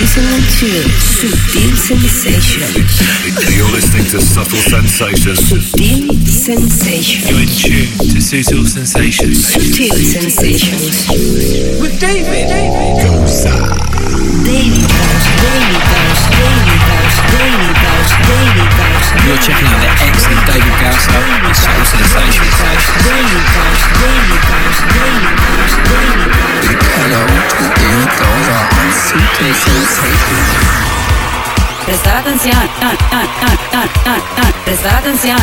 listening to Subtle Sensations. You're listening to Subtle Sensations. Subtle Sensations. You're in tune to Subtle Sensations. Subtle Sensations. With David. Goza. Daily House, Daily House, Daily House, Daily House, Daily House. You're checking out the excellent David Gausser with Soul Sensations. Daily House, Daily House, Daily House, Daily House. Hello, David Gausser on Subtle Sensations. Prestar atención, ah, ah, ah, prestar atención.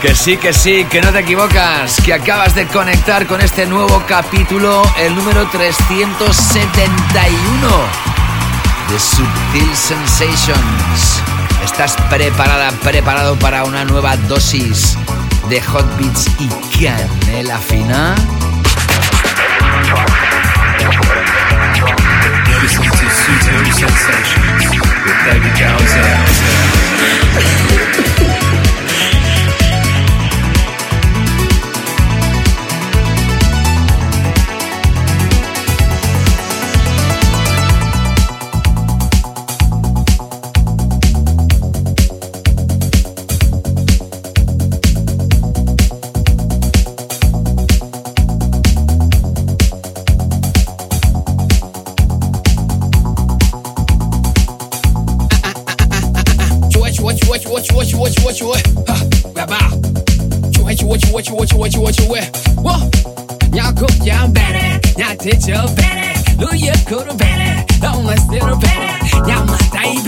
Que sí, que sí, que no te equivocas, que acabas de conectar con este nuevo capítulo, el número 371 de Subtil Sensations. ¿Estás preparada, preparado para una nueva dosis de Hot Beats y canela fina? Listening to Subtle Sensations with David Gowser. what you what you what you What? Whoa, y'all go y'all better. Y'all teach your better. Do you go to better? Don't let's do better. Y'all must die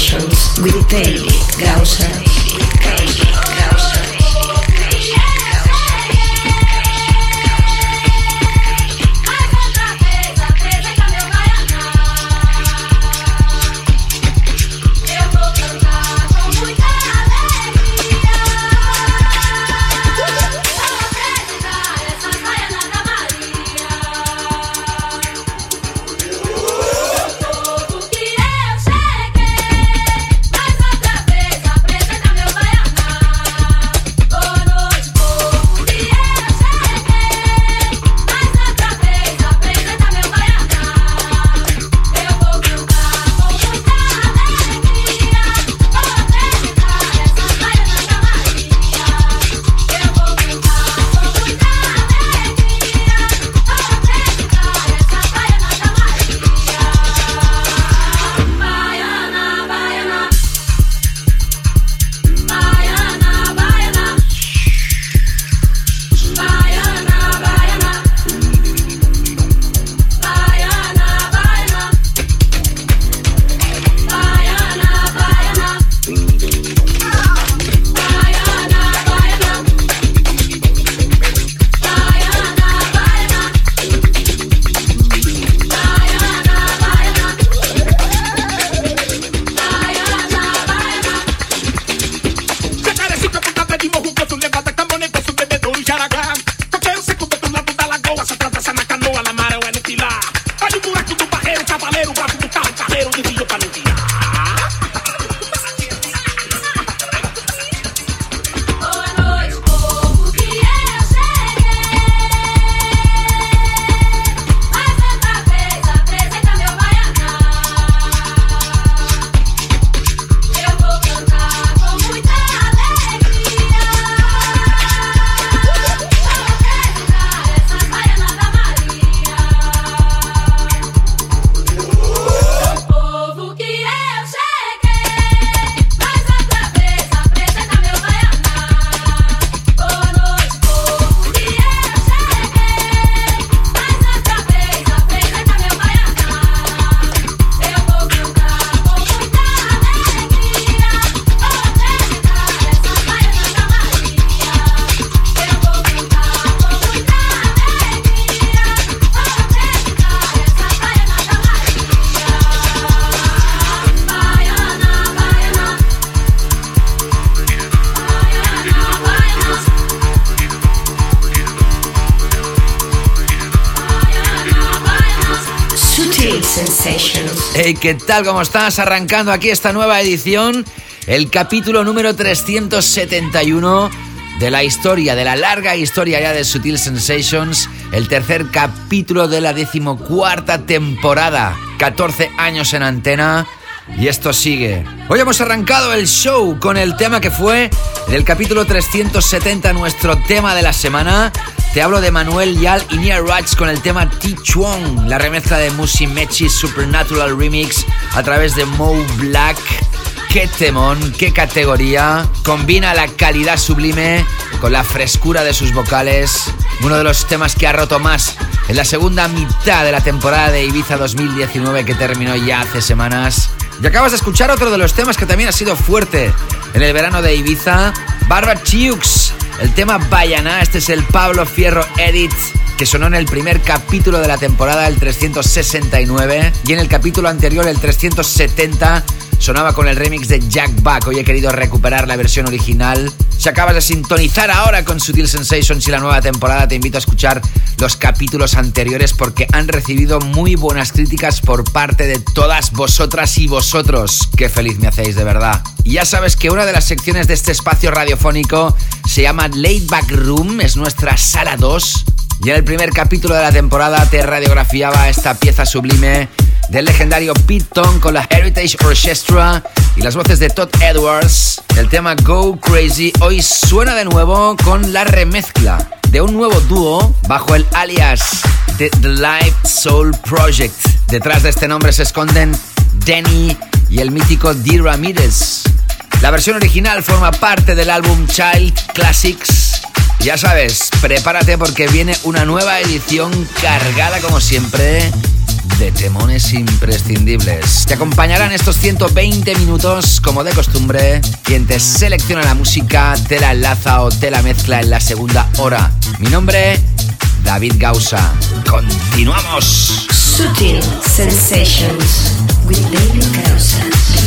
Sensations with David ¿qué tal? ¿Cómo estás? Arrancando aquí esta nueva edición, el capítulo número 371 de la historia, de la larga historia ya de Sutil Sensations, el tercer capítulo de la decimocuarta temporada, 14 años en antena. Y esto sigue. Hoy hemos arrancado el show con el tema que fue del capítulo 370, nuestro tema de la semana. Te hablo de Manuel Yal y Nia Rats con el tema T-Chuan, la remezcla de Musi Mechi Supernatural Remix a través de Mo Black. Qué temón, qué categoría. Combina la calidad sublime con la frescura de sus vocales. Uno de los temas que ha roto más en la segunda mitad de la temporada de Ibiza 2019 que terminó ya hace semanas. Y acabas de escuchar otro de los temas que también ha sido fuerte en el verano de Ibiza, Barbara Chiux, el tema Bayana, este es el Pablo Fierro Edit que sonó en el primer capítulo de la temporada, el 369, y en el capítulo anterior, el 370, sonaba con el remix de Jack Back. Hoy he querido recuperar la versión original. Si acabas de sintonizar ahora con Sutil Sensations y la nueva temporada, te invito a escuchar los capítulos anteriores porque han recibido muy buenas críticas por parte de todas vosotras y vosotros. Qué feliz me hacéis de verdad. Y ya sabes que una de las secciones de este espacio radiofónico se llama Late Back Room, es nuestra sala 2. Y en el primer capítulo de la temporada te radiografiaba esta pieza sublime del legendario Pete Tong con la Heritage Orchestra y las voces de Todd Edwards. El tema Go Crazy hoy suena de nuevo con la remezcla de un nuevo dúo bajo el alias de The Live Soul Project. Detrás de este nombre se esconden Danny y el mítico D. Ramirez. La versión original forma parte del álbum Child Classics. Ya sabes, prepárate porque viene una nueva edición cargada como siempre de temones imprescindibles. Te acompañarán estos 120 minutos como de costumbre. Quien te selecciona la música, te la enlaza o te la mezcla en la segunda hora. Mi nombre, David Gausa. Continuamos. Sutil Sensations with David Causa.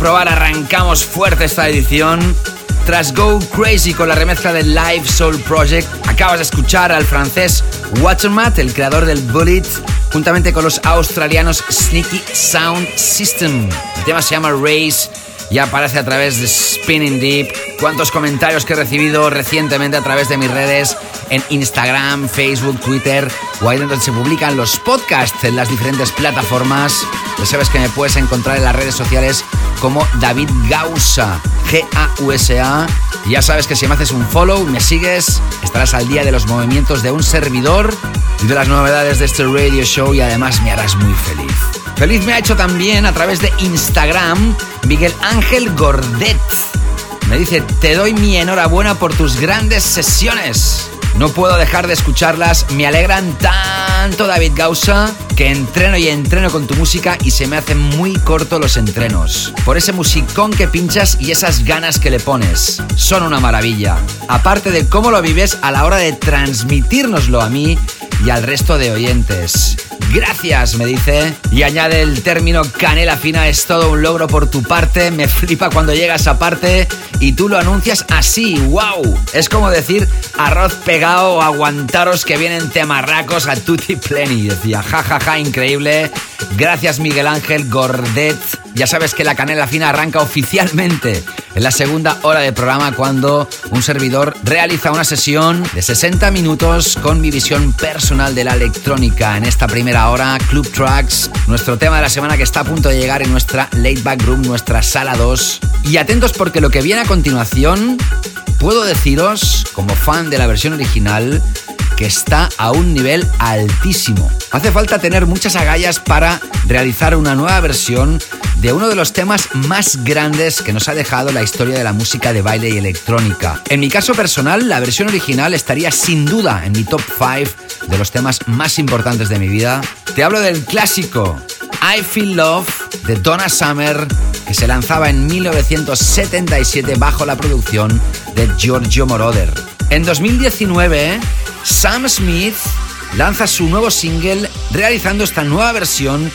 Comprobar, arrancamos fuerte esta edición. Tras Go Crazy con la remezcla del Live Soul Project, acabas de escuchar al francés Watermat, el creador del Bullet, juntamente con los australianos Sneaky Sound System. El tema se llama Race y aparece a través de Spinning Deep. Cuántos comentarios que he recibido recientemente a través de mis redes en Instagram, Facebook, Twitter o ahí donde se publican los podcasts en las diferentes plataformas. Ya sabes que me puedes encontrar en las redes sociales como David Gausa, G-A-U-S-A. Ya sabes que si me haces un follow, me sigues, estarás al día de los movimientos de un servidor y de las novedades de este radio show y además me harás muy feliz. Feliz me ha hecho también a través de Instagram Miguel Ángel Gordet. Me dice, te doy mi enhorabuena por tus grandes sesiones. No puedo dejar de escucharlas, me alegran tanto David Gausa que entreno y entreno con tu música y se me hacen muy cortos los entrenos. Por ese musicón que pinchas y esas ganas que le pones. Son una maravilla. Aparte de cómo lo vives a la hora de transmitírnoslo a mí y al resto de oyentes. Gracias, me dice. Y añade el término canela fina, es todo un logro por tu parte. Me flipa cuando llega esa parte y tú lo anuncias así. ¡Wow! Es como decir arroz pegado aguantaros que vienen temarracos a tutti pleni. Decía, jajaja, ja, ja, increíble. Gracias, Miguel Ángel Gordet. Ya sabes que la canela fina arranca oficialmente en la segunda hora de programa cuando un servidor realiza una sesión de 60 minutos con mi visión personal de la electrónica. En esta primera hora, Club Tracks, nuestro tema de la semana que está a punto de llegar en nuestra Late Back Room, nuestra sala 2. Y atentos porque lo que viene a continuación, puedo deciros, como fan de la versión original, que está a un nivel altísimo. Hace falta tener muchas agallas para realizar una nueva versión de uno de los temas más grandes que nos ha dejado la historia de la música de baile y electrónica. En mi caso personal, la versión original estaría sin duda en mi top 5 de los temas más importantes de mi vida. Te hablo del clásico I Feel Love de Donna Summer, que se lanzaba en 1977 bajo la producción de Giorgio Moroder. En 2019, Sam Smith lanza su nuevo single realizando esta nueva versión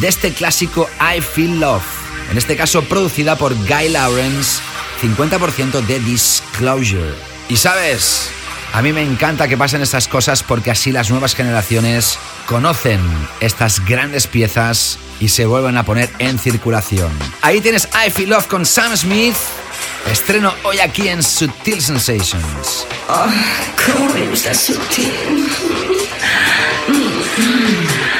de este clásico I Feel Love, en este caso producida por Guy Lawrence, 50% de Disclosure. Y sabes, a mí me encanta que pasen estas cosas porque así las nuevas generaciones conocen estas grandes piezas y se vuelven a poner en circulación. Ahí tienes I Feel Love con Sam Smith Estreno hoy aquí en Sutil Sensations. Oh, ¿Cómo me gusta sutil? Mm, mm.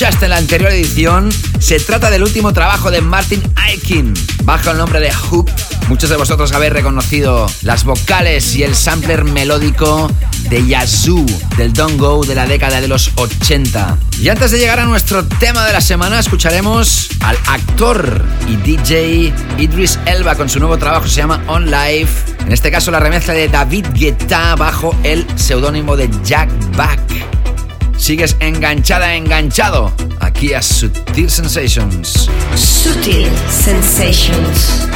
escuchaste en la anterior edición, se trata del último trabajo de Martin Aikin, bajo el nombre de Hoop. Muchos de vosotros habéis reconocido las vocales y el sampler melódico de Yazoo, del Don't Go de la década de los 80. Y antes de llegar a nuestro tema de la semana, escucharemos al actor y DJ Idris Elba con su nuevo trabajo, se llama On Life. En este caso, la remezcla de David Guetta bajo el seudónimo de Jack Back sigues enganchada, enganchado aquí a Sutil Sensations. Sutil Sensations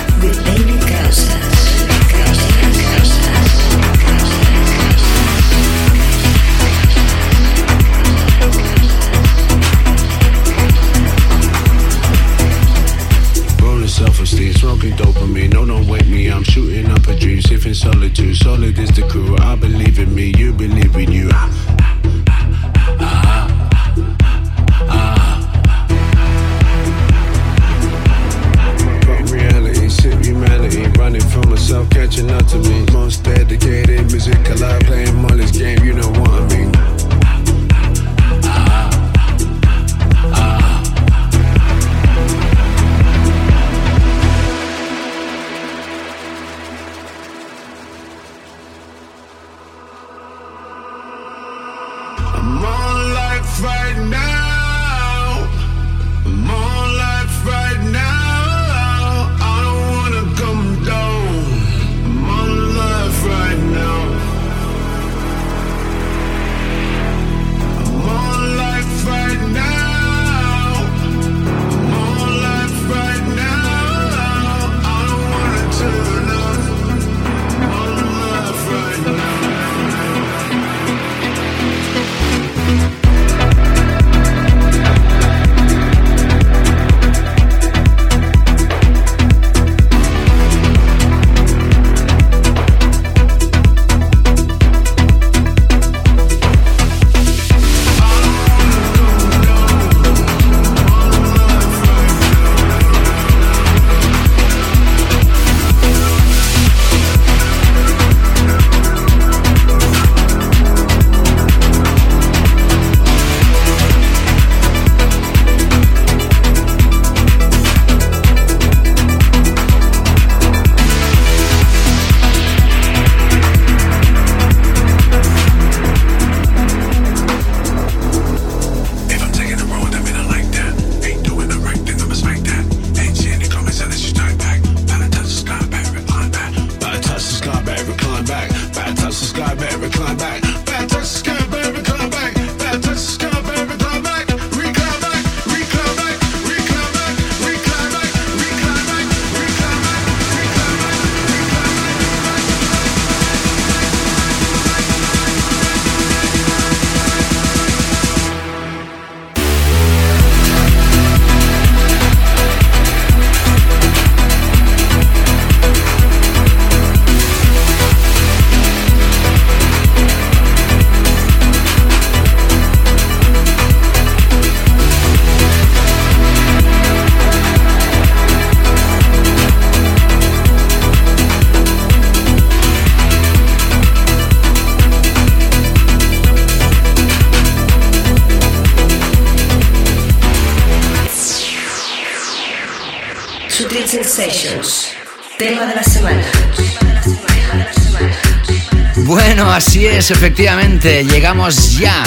Bueno, así es, efectivamente. Llegamos ya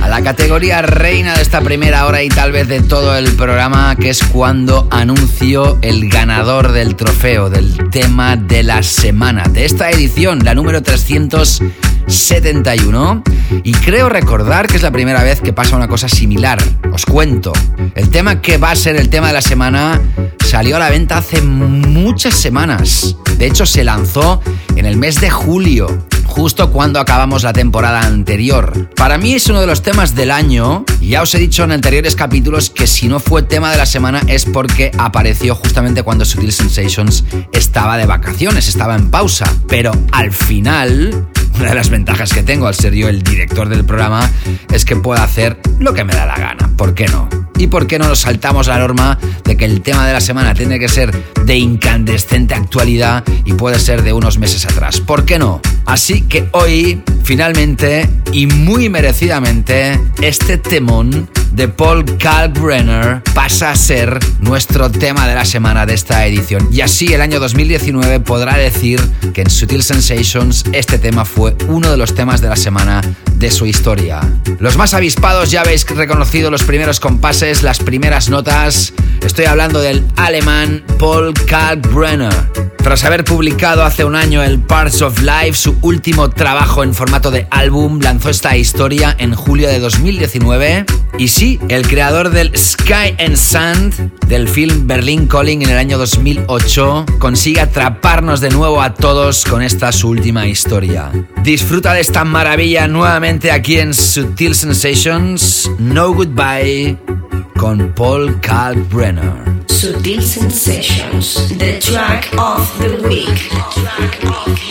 a la categoría reina de esta primera hora y tal vez de todo el programa, que es cuando anuncio el ganador del trofeo, del tema de la semana, de esta edición, la número 371. Y creo recordar que es la primera vez que pasa una cosa similar. Os cuento. El tema que va a ser el tema de la semana salió a la venta hace muchas semanas. De hecho, se lanzó en el mes de julio justo cuando acabamos la temporada anterior. Para mí es uno de los temas del año. Ya os he dicho en anteriores capítulos que si no fue tema de la semana es porque apareció justamente cuando Sutil Sensations estaba de vacaciones, estaba en pausa. Pero al final, una de las ventajas que tengo al ser yo el director del programa es que puedo hacer lo que me da la gana. ¿Por qué no? ¿Y por qué no nos saltamos la norma de que el tema de la semana tiene que ser de incandescente actualidad y puede ser de unos meses atrás? ¿Por qué no? Así que hoy, finalmente y muy merecidamente, este temón de Paul Kalkbrenner pasa a ser nuestro tema de la semana de esta edición. Y así el año 2019 podrá decir que en Sutil Sensations este tema fue uno de los temas de la semana de su historia. Los más avispados ya habéis reconocido los primeros compases, las primeras notas. Estoy hablando del alemán Paul Kalkbrenner. Tras haber publicado hace un año el Parts of Life, su último trabajo en formato de álbum, lanzó esta historia en julio de 2019. Y sí, el creador del Sky and Sand del film Berlin Calling en el año 2008 consigue atraparnos de nuevo a todos con esta su última historia. Disfruta de esta maravilla nuevamente aquí en Sutil Sensations. No Goodbye con Paul Kalkbrenner. Sutil Sensations. The track of the week.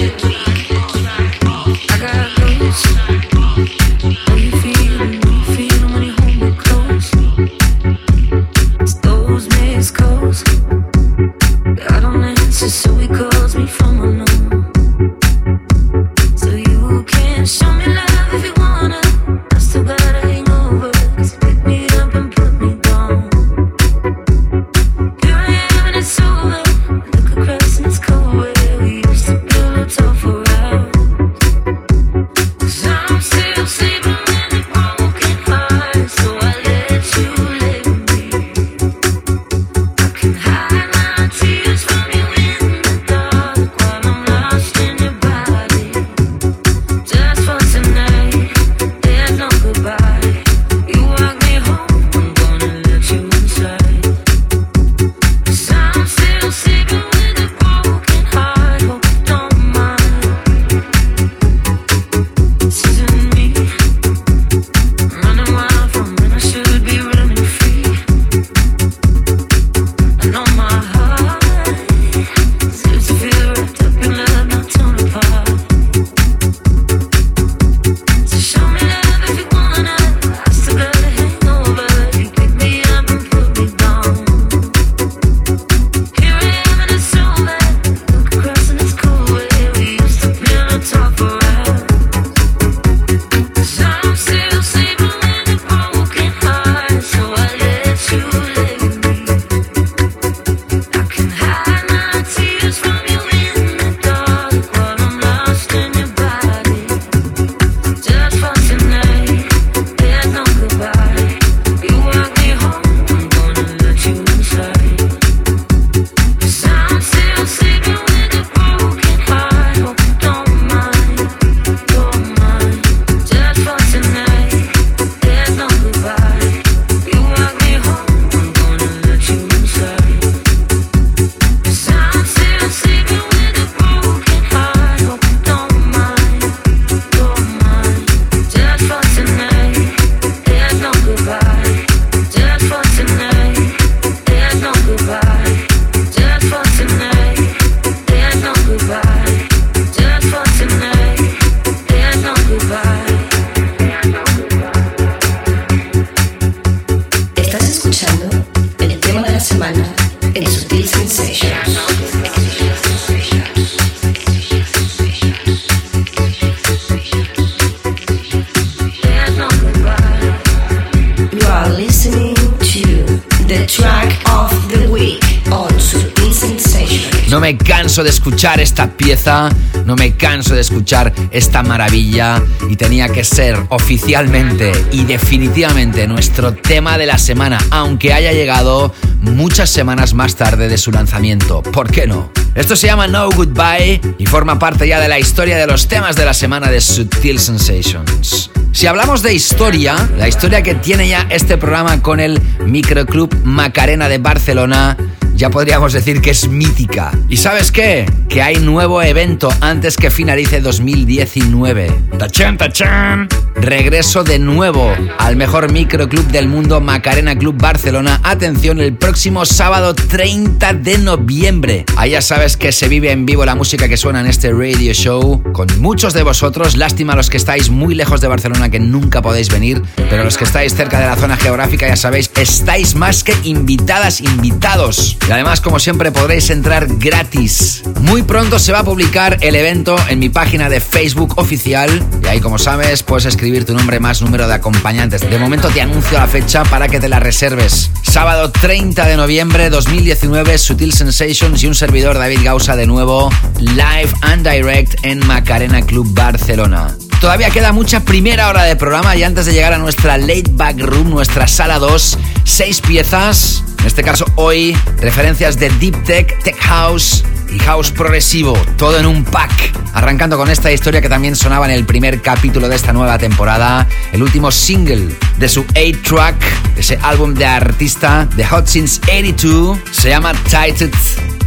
esta pieza, no me canso de escuchar esta maravilla y tenía que ser oficialmente y definitivamente nuestro tema de la semana, aunque haya llegado muchas semanas más tarde de su lanzamiento. ¿Por qué no? Esto se llama No Goodbye y forma parte ya de la historia de los temas de la semana de Subtil Sensations. Si hablamos de historia, la historia que tiene ya este programa con el Microclub Macarena de Barcelona, ya podríamos decir que es mítica. ¿Y sabes qué? Que hay nuevo evento antes que finalice 2019. ¡Tachán, tachán! Regreso de nuevo al mejor microclub del mundo, Macarena Club Barcelona. Atención, el próximo sábado 30 de noviembre. Ahí ya sabes que se vive en vivo la música que suena en este radio show con muchos de vosotros. Lástima a los que estáis muy lejos de Barcelona que nunca podéis venir, pero los que estáis cerca de la zona geográfica ya sabéis, estáis más que invitadas, invitados. Y además, como siempre, podréis entrar gratis. Muy pronto se va a publicar el evento en mi página de Facebook oficial y ahí, como sabes, puedes escribir tu nombre más número de acompañantes. De momento te anuncio la fecha para que te la reserves. Sábado 30 de noviembre 2019, Sutil Sensations y un servidor David Gausa de nuevo, live and direct en Macarena Club Barcelona. Todavía queda mucha primera hora de programa y antes de llegar a nuestra late back room, nuestra sala 2, seis piezas. En este caso hoy, referencias de Deep Tech, Tech House, y house progresivo, todo en un pack. Arrancando con esta historia que también sonaba en el primer capítulo de esta nueva temporada, el último single de su 8-track, ese álbum de artista de Hot Since 82, se llama Titled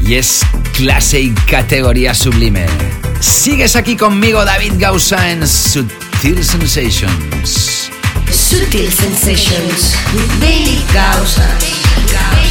y es clase y categoría sublime. Sigues aquí conmigo, David Gausa, en Sutil Sensations. Sutil Sensations with David Gausa.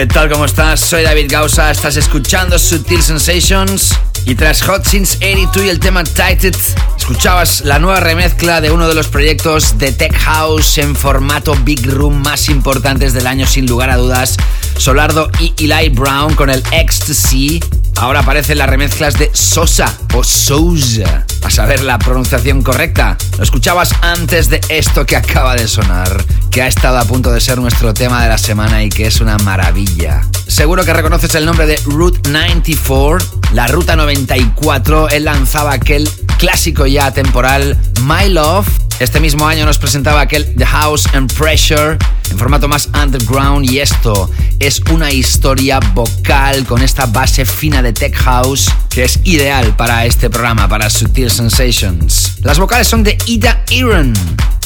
¿Qué tal? ¿Cómo estás? Soy David Gausa, estás escuchando Sutil Sensations. Y tras Hot Since 82 y el tema Tighted, escuchabas la nueva remezcla de uno de los proyectos de Tech House en formato Big Room más importantes del año, sin lugar a dudas. Solardo y Eli Brown con el Ecstasy. Ahora aparecen las remezclas de Sosa o Sousa, a saber la pronunciación correcta. Lo escuchabas antes de esto que acaba de sonar, que ha estado a punto de ser nuestro tema de la semana y que es una maravilla. Seguro que reconoces el nombre de Route 94, la ruta 94. Él lanzaba aquel clásico ya temporal My Love. Este mismo año nos presentaba aquel The House and Pressure en formato más underground y esto es una historia vocal con esta base fina de tech house que es ideal para este programa, para Sutil Sensations. Las vocales son de Ida Aaron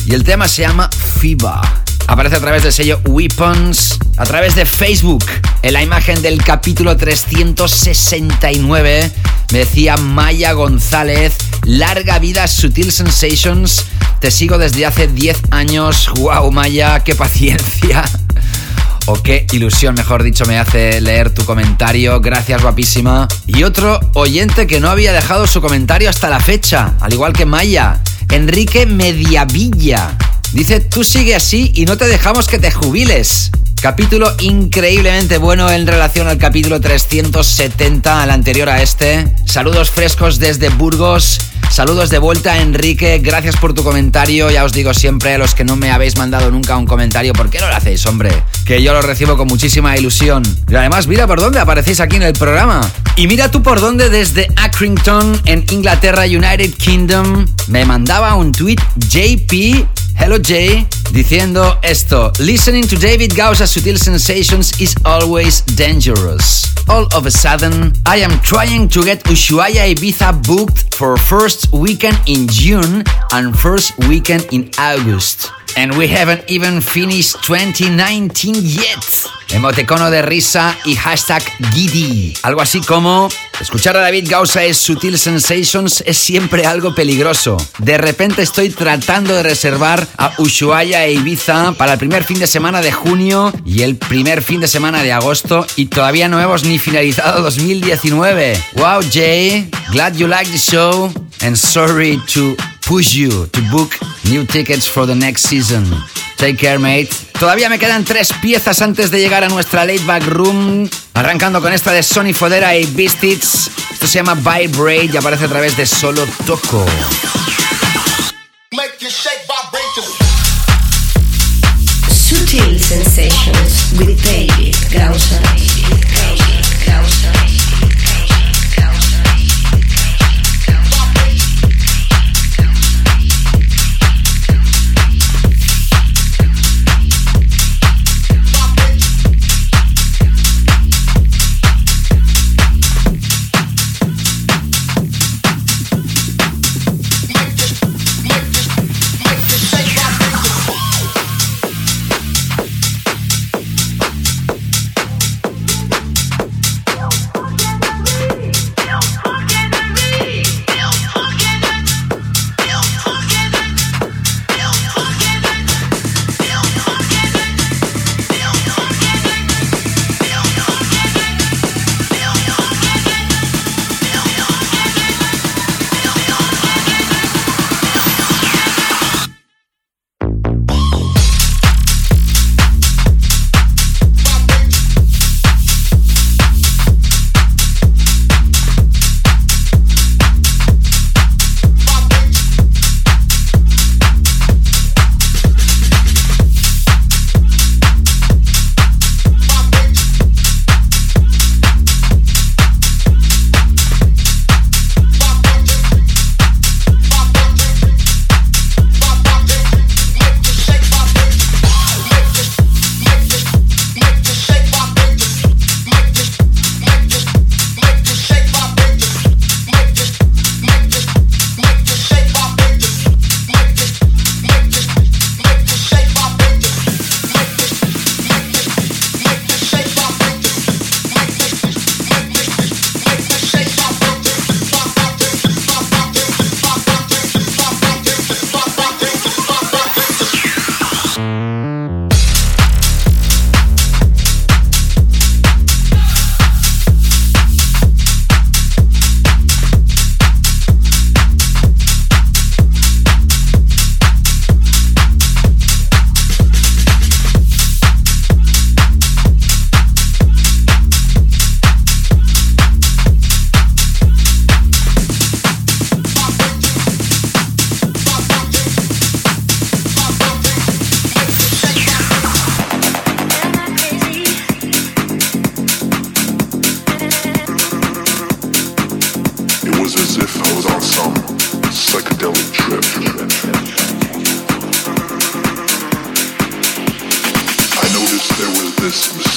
y el tema se llama FIBA. Aparece a través del sello Weapons, a través de Facebook, en la imagen del capítulo 369. Me decía Maya González, larga vida Sutil Sensations. Te sigo desde hace 10 años. ¡Wow, Maya! ¡Qué paciencia! O qué ilusión, mejor dicho, me hace leer tu comentario. Gracias, guapísima. Y otro oyente que no había dejado su comentario hasta la fecha, al igual que Maya. Enrique Mediavilla. Dice, tú sigue así y no te dejamos que te jubiles. Capítulo increíblemente bueno en relación al capítulo 370, al anterior a este. Saludos frescos desde Burgos. Saludos de vuelta, Enrique. Gracias por tu comentario. Ya os digo siempre, a los que no me habéis mandado nunca un comentario, ¿por qué no lo hacéis, hombre? Que yo lo recibo con muchísima ilusión. Y además, mira por dónde aparecéis aquí en el programa. Y mira tú por dónde desde Accrington, en Inglaterra, United Kingdom, me mandaba un tweet JP Hello Jay, diciendo esto: Listening to David Gausa's Sutil Sensations is always dangerous. All of a sudden, I am trying to get Ushuaia Ibiza booked for first weekend in June and first weekend in August. And we haven't even finished 2019 yet. Emotecono de risa y hashtag Giddy. Algo así como escuchar a David Gausa es Sutil Sensations es siempre algo peligroso. De repente estoy tratando de reservar a Ushuaia e Ibiza para el primer fin de semana de junio y el primer fin de semana de agosto y todavía no hemos ni finalizado 2019. Wow, Jay, glad you like the show and sorry to push you to book new tickets for the next season. Take care, mate. Todavía me quedan tres piezas antes de llegar a nuestra late back room. Arrancando con esta de Sony Fodera y Beastits. Esto se llama Vibrate y aparece a través de Solo Toco. Sutil Sensations with David. Christmas.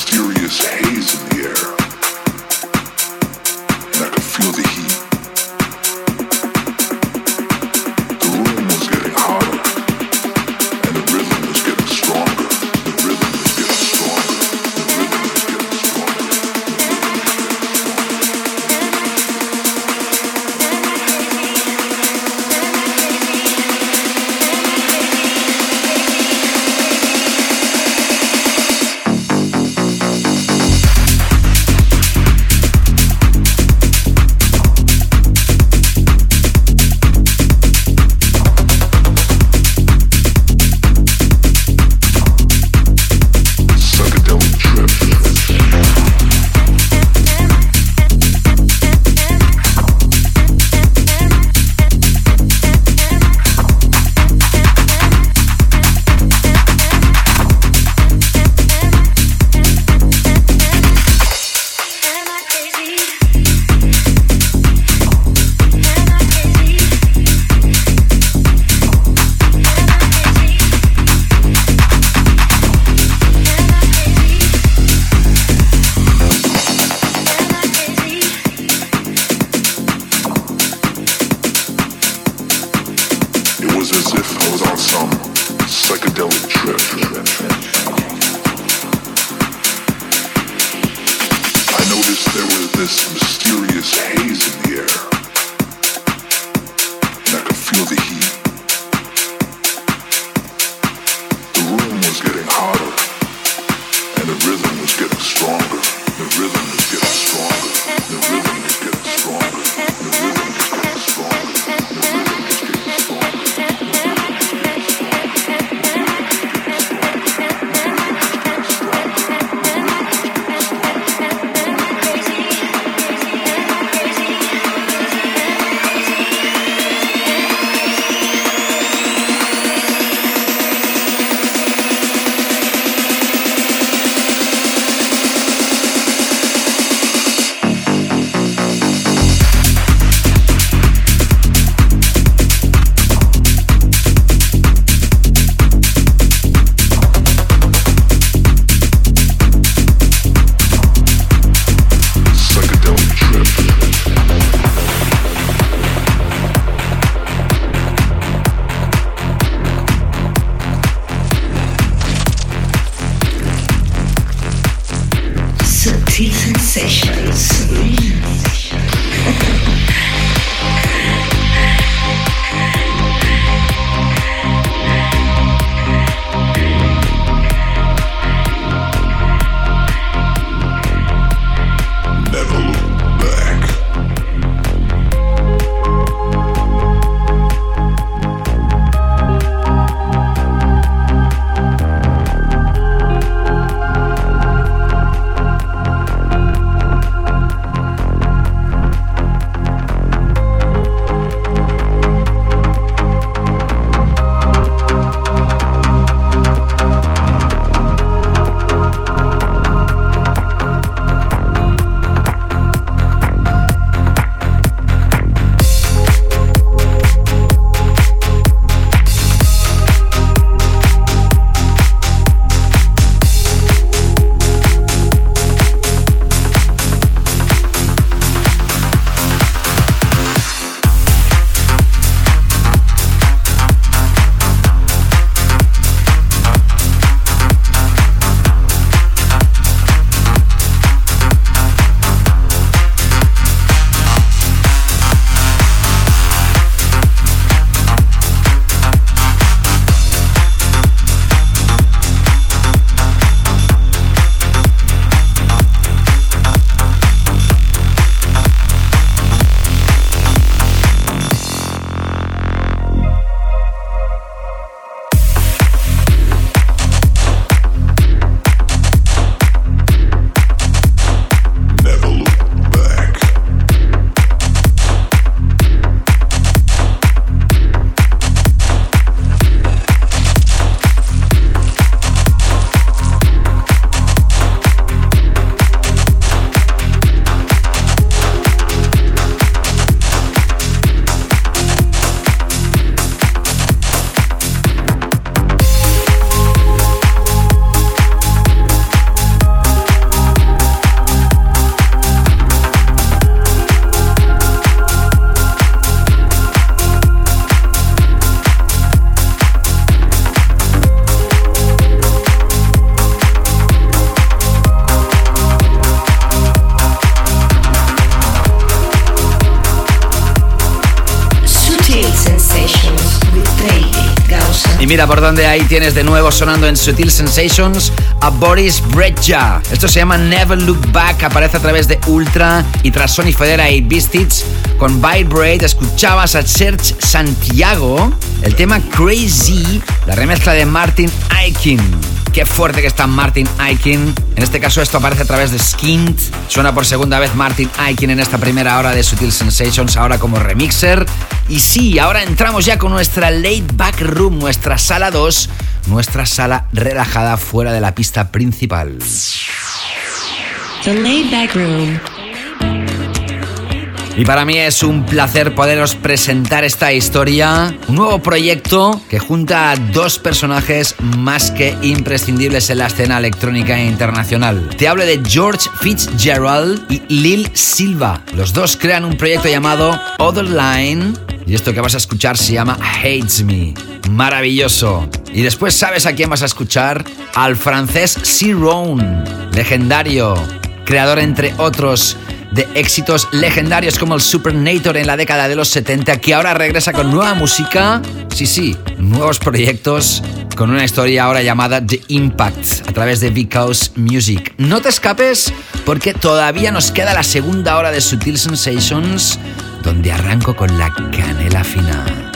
Por dónde ahí tienes de nuevo sonando en Sutil Sensations a Boris Brejcha. Esto se llama Never Look Back, aparece a través de Ultra y tras Sony Federa y Beastits con Vibrate escuchabas a Serge Santiago el tema Crazy, la remezcla de Martin Aikin. Qué fuerte que está Martin Aikin. En este caso esto aparece a través de Skint. Suena por segunda vez Martin Aikin en esta primera hora de Sutil Sensations, ahora como remixer. Y sí, ahora entramos ya con nuestra late back room, nuestra sala 2, nuestra sala relajada fuera de la pista principal. The Laid Back Room. Y para mí es un placer poderos presentar esta historia, un nuevo proyecto que junta a dos personajes más que imprescindibles en la escena electrónica internacional. Te hablo de George Fitzgerald y Lil Silva. Los dos crean un proyecto llamado Other Line y esto que vas a escuchar se llama Hates Me. Maravilloso. Y después sabes a quién vas a escuchar? Al francés C-Rone, legendario, creador entre otros de éxitos legendarios como el Supernator en la década de los 70, que ahora regresa con nueva música, sí, sí, nuevos proyectos, con una historia ahora llamada The Impact a través de Because Music. No te escapes porque todavía nos queda la segunda hora de Sutil Sensations, donde arranco con la canela fina.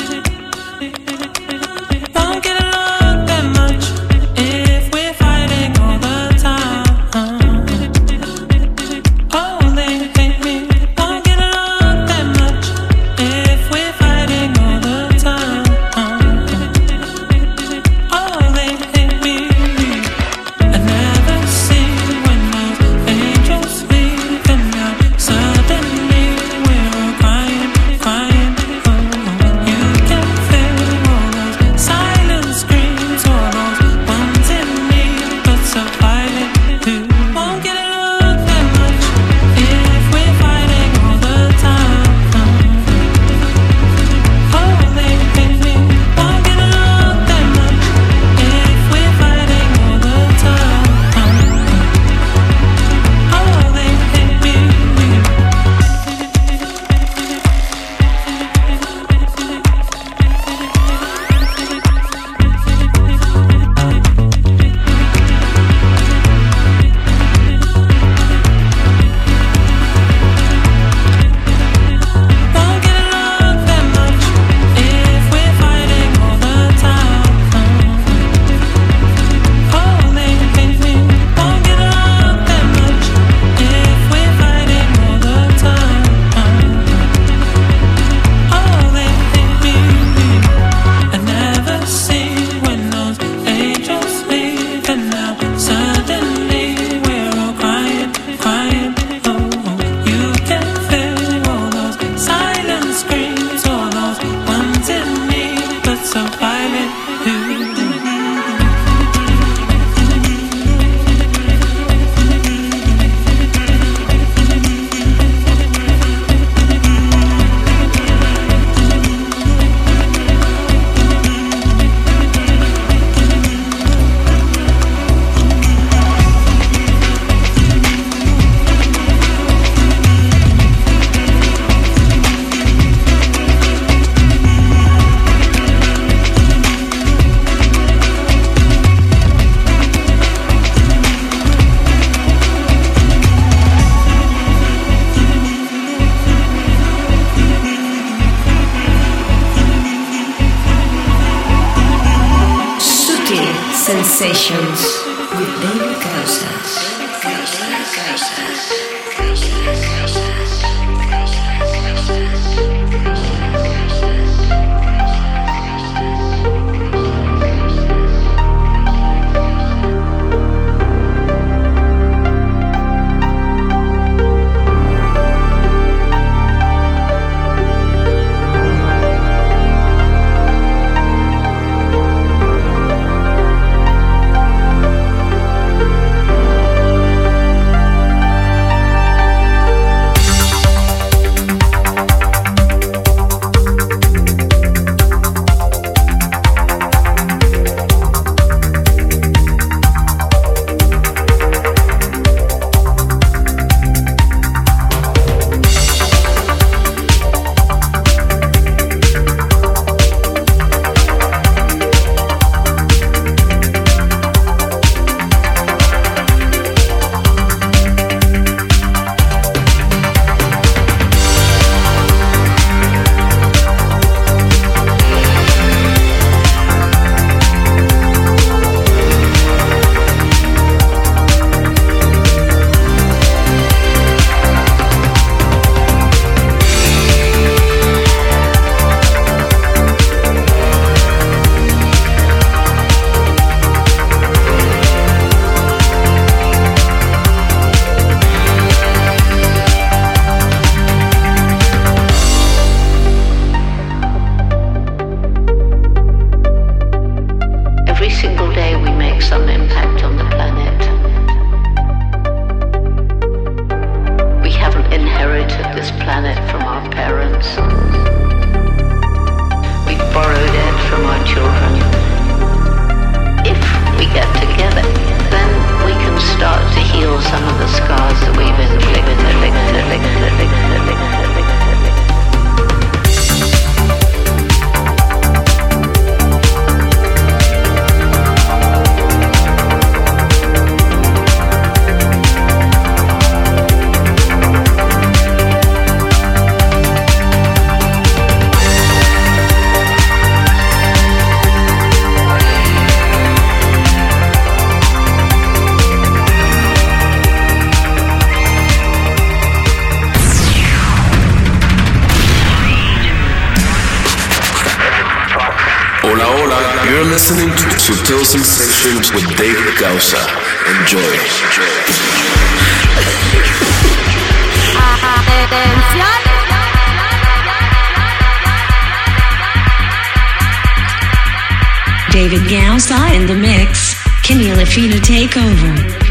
Sutil Sensations with David Gausa. Enjoy. David Gausa in the mix. Kenny Lafina Takeover.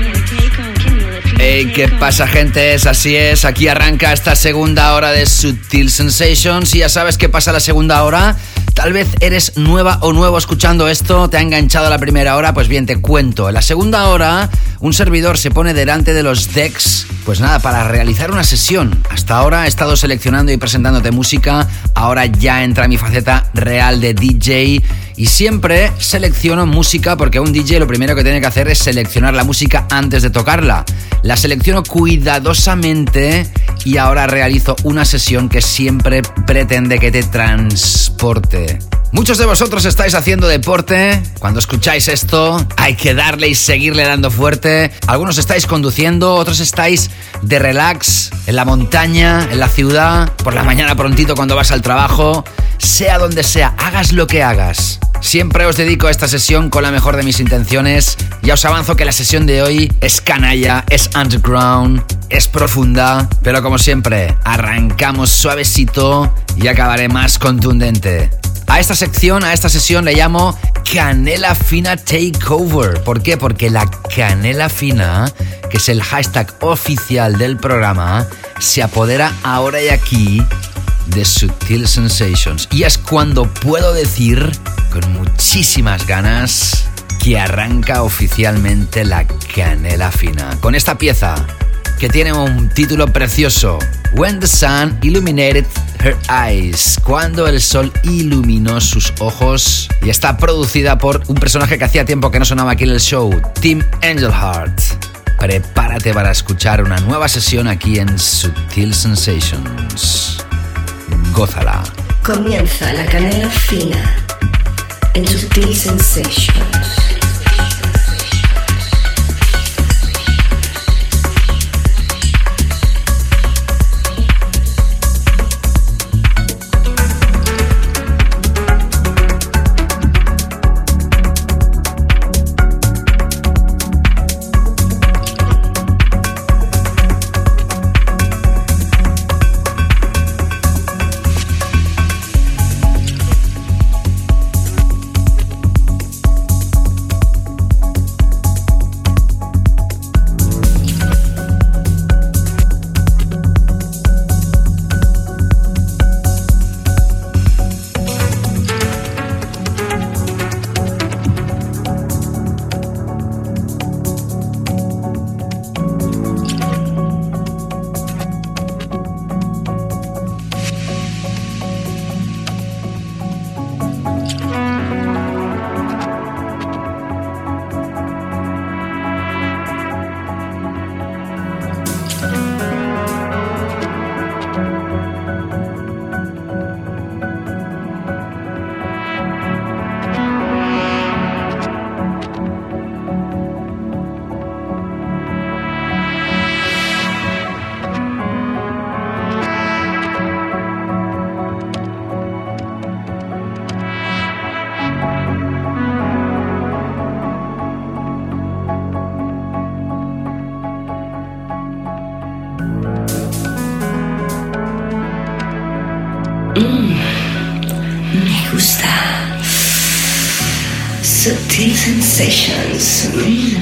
Hey, ¿qué pasa, gente? Es así es. Aquí arranca esta segunda hora de Sutil Sensations. Y ya sabes qué pasa la segunda hora. Tal vez eres nueva o nuevo escuchando esto, te ha enganchado la primera hora, pues bien, te cuento. En la segunda hora, un servidor se pone delante de los decks, pues nada, para realizar una sesión. Hasta ahora he estado seleccionando y presentándote música, ahora ya entra mi faceta real de DJ y siempre selecciono música porque un DJ lo primero que tiene que hacer es seleccionar la música antes de tocarla. La selecciono cuidadosamente y ahora realizo una sesión que siempre pretende que te transporte. Muchos de vosotros estáis haciendo deporte. Cuando escucháis esto, hay que darle y seguirle dando fuerte. Algunos estáis conduciendo, otros estáis de relax, en la montaña, en la ciudad, por la mañana prontito cuando vas al trabajo. Sea donde sea, hagas lo que hagas. Siempre os dedico a esta sesión con la mejor de mis intenciones. Ya os avanzo que la sesión de hoy es canalla, es underground, es profunda, pero como siempre, arrancamos suavecito y acabaré más contundente. A esta sección, a esta sesión le llamo Canela Fina Takeover. ¿Por qué? Porque la Canela Fina, que es el hashtag oficial del programa, se apodera ahora y aquí de Sutil Sensations. Y es cuando puedo decir, con muchísimas ganas, que arranca oficialmente la Canela Fina. Con esta pieza, que tiene un título precioso, When the Sun Illuminated Her Eyes, cuando el sol iluminó sus ojos, y está producida por un personaje que hacía tiempo que no sonaba aquí en el show, Tim Angelheart. Prepárate para escuchar una nueva sesión aquí en Sutil Sensations. Gózala. Comienza la canela fina en Sutil Sensations. Sutil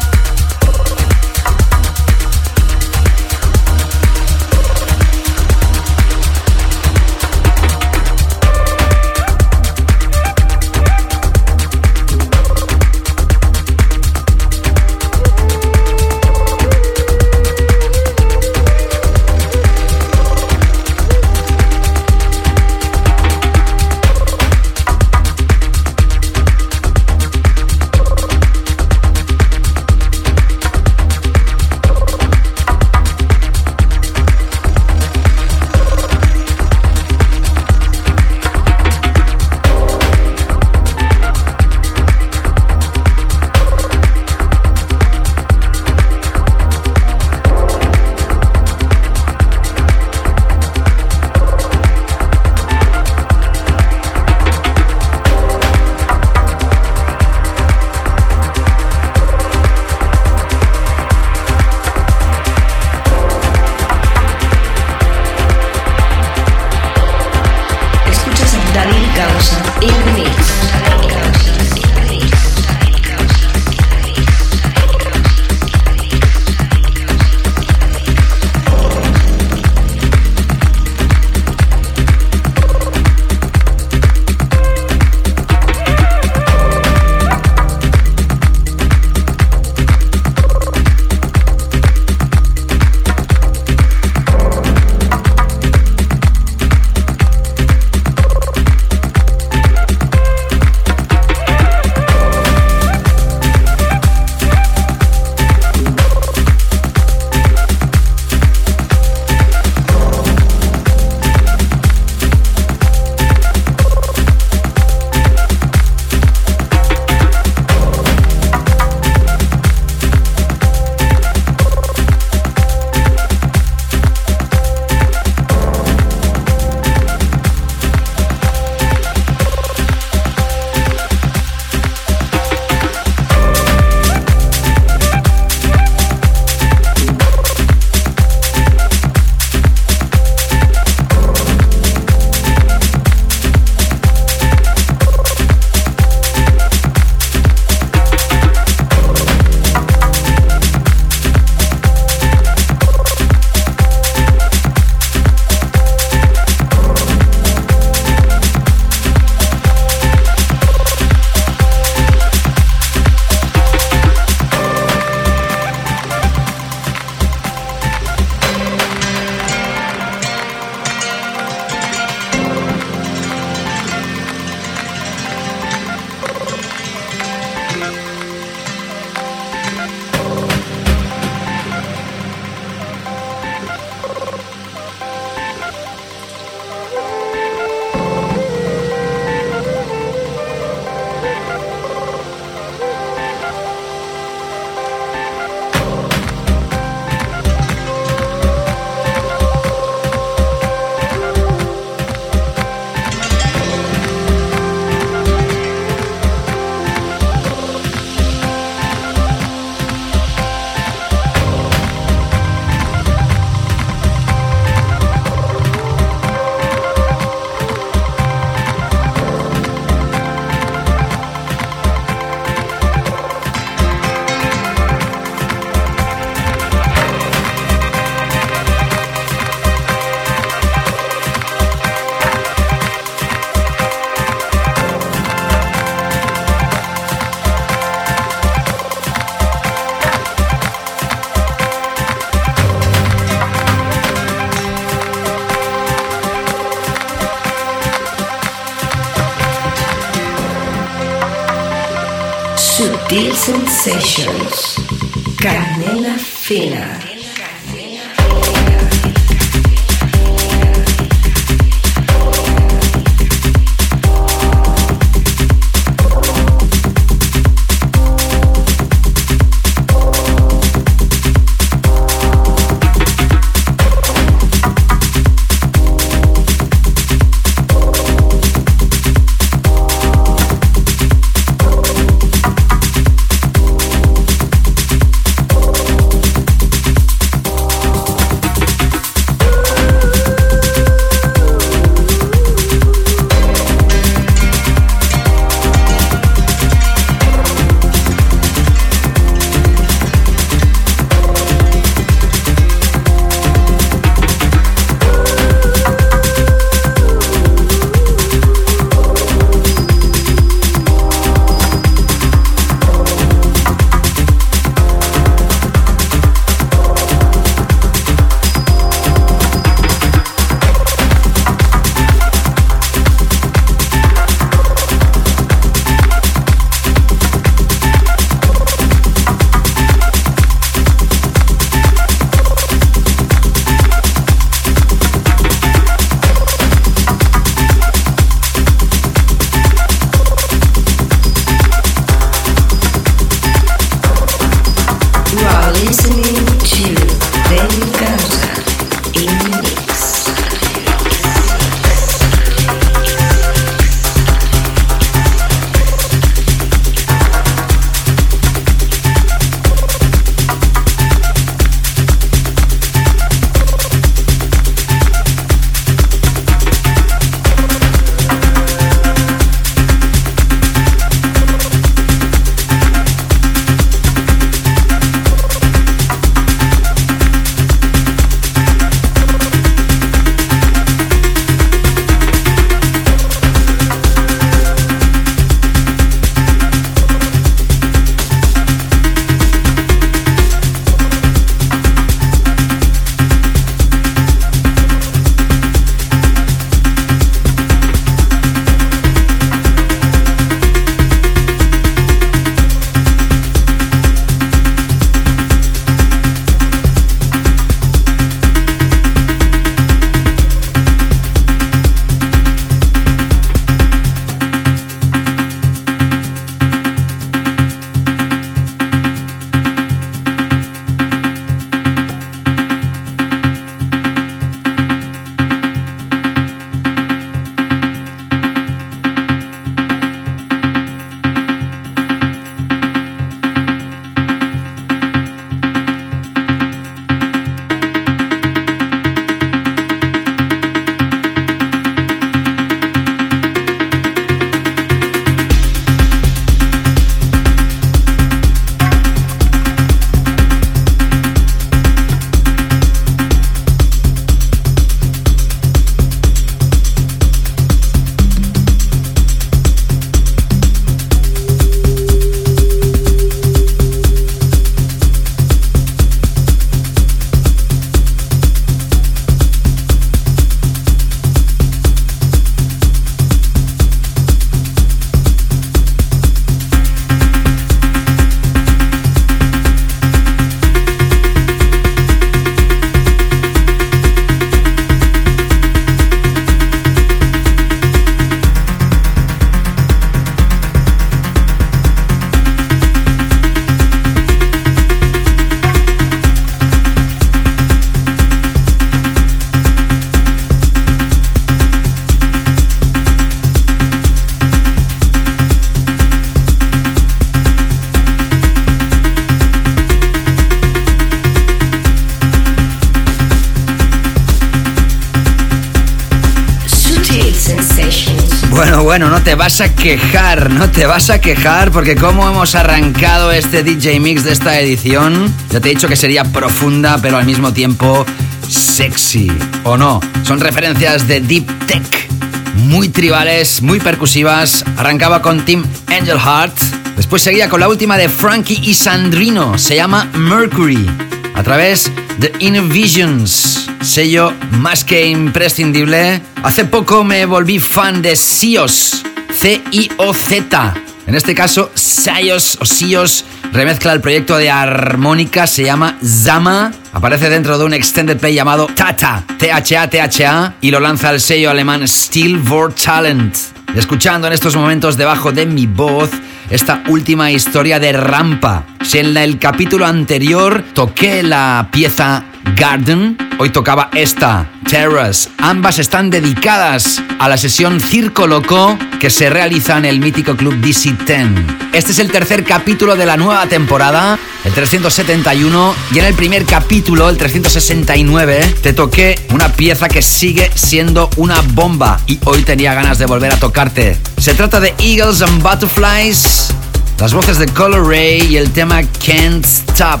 quejar, no te vas a quejar porque como hemos arrancado este DJ Mix de esta edición, ya te he dicho que sería profunda pero al mismo tiempo sexy, ¿o no? Son referencias de Deep Tech, muy tribales, muy percusivas. Arrancaba con Team Angel Heart, después seguía con la última de Frankie y Sandrino, se llama Mercury, a través de Inner Visions, sello más que imprescindible. Hace poco me volví fan de CIOZ, C-I-O-Z, En este caso, Sayos o Sios remezcla el proyecto de armónica, se llama Zama. Aparece dentro de un extended play llamado Tata, T-H-A-T-H-A, y lo lanza el sello alemán Steel for Talent. Escuchando en estos momentos debajo de mi voz esta última historia de Rampa. Si en el capítulo anterior toqué la pieza Garden, hoy tocaba esta, Terrace. Ambas están dedicadas a la sesión Circo Loco que se realiza en el mítico club DC10. Este es el tercer capítulo de la nueva temporada, el 371, y en el primer capítulo, el 369, te toqué una pieza que sigue siendo una bomba y hoy tenía ganas de volver a tocarte. Se trata de Eagles and Butterflies, las voces de Color Ray y el tema Can't Stop.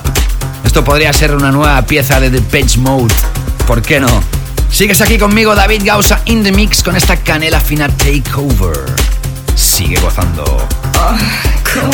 Esto podría ser una nueva pieza de The Page Mode. ¿Por qué no? Sigues aquí conmigo, David Gausa, in the mix con esta canela fina takeover. Sigue gozando. Oh, cómo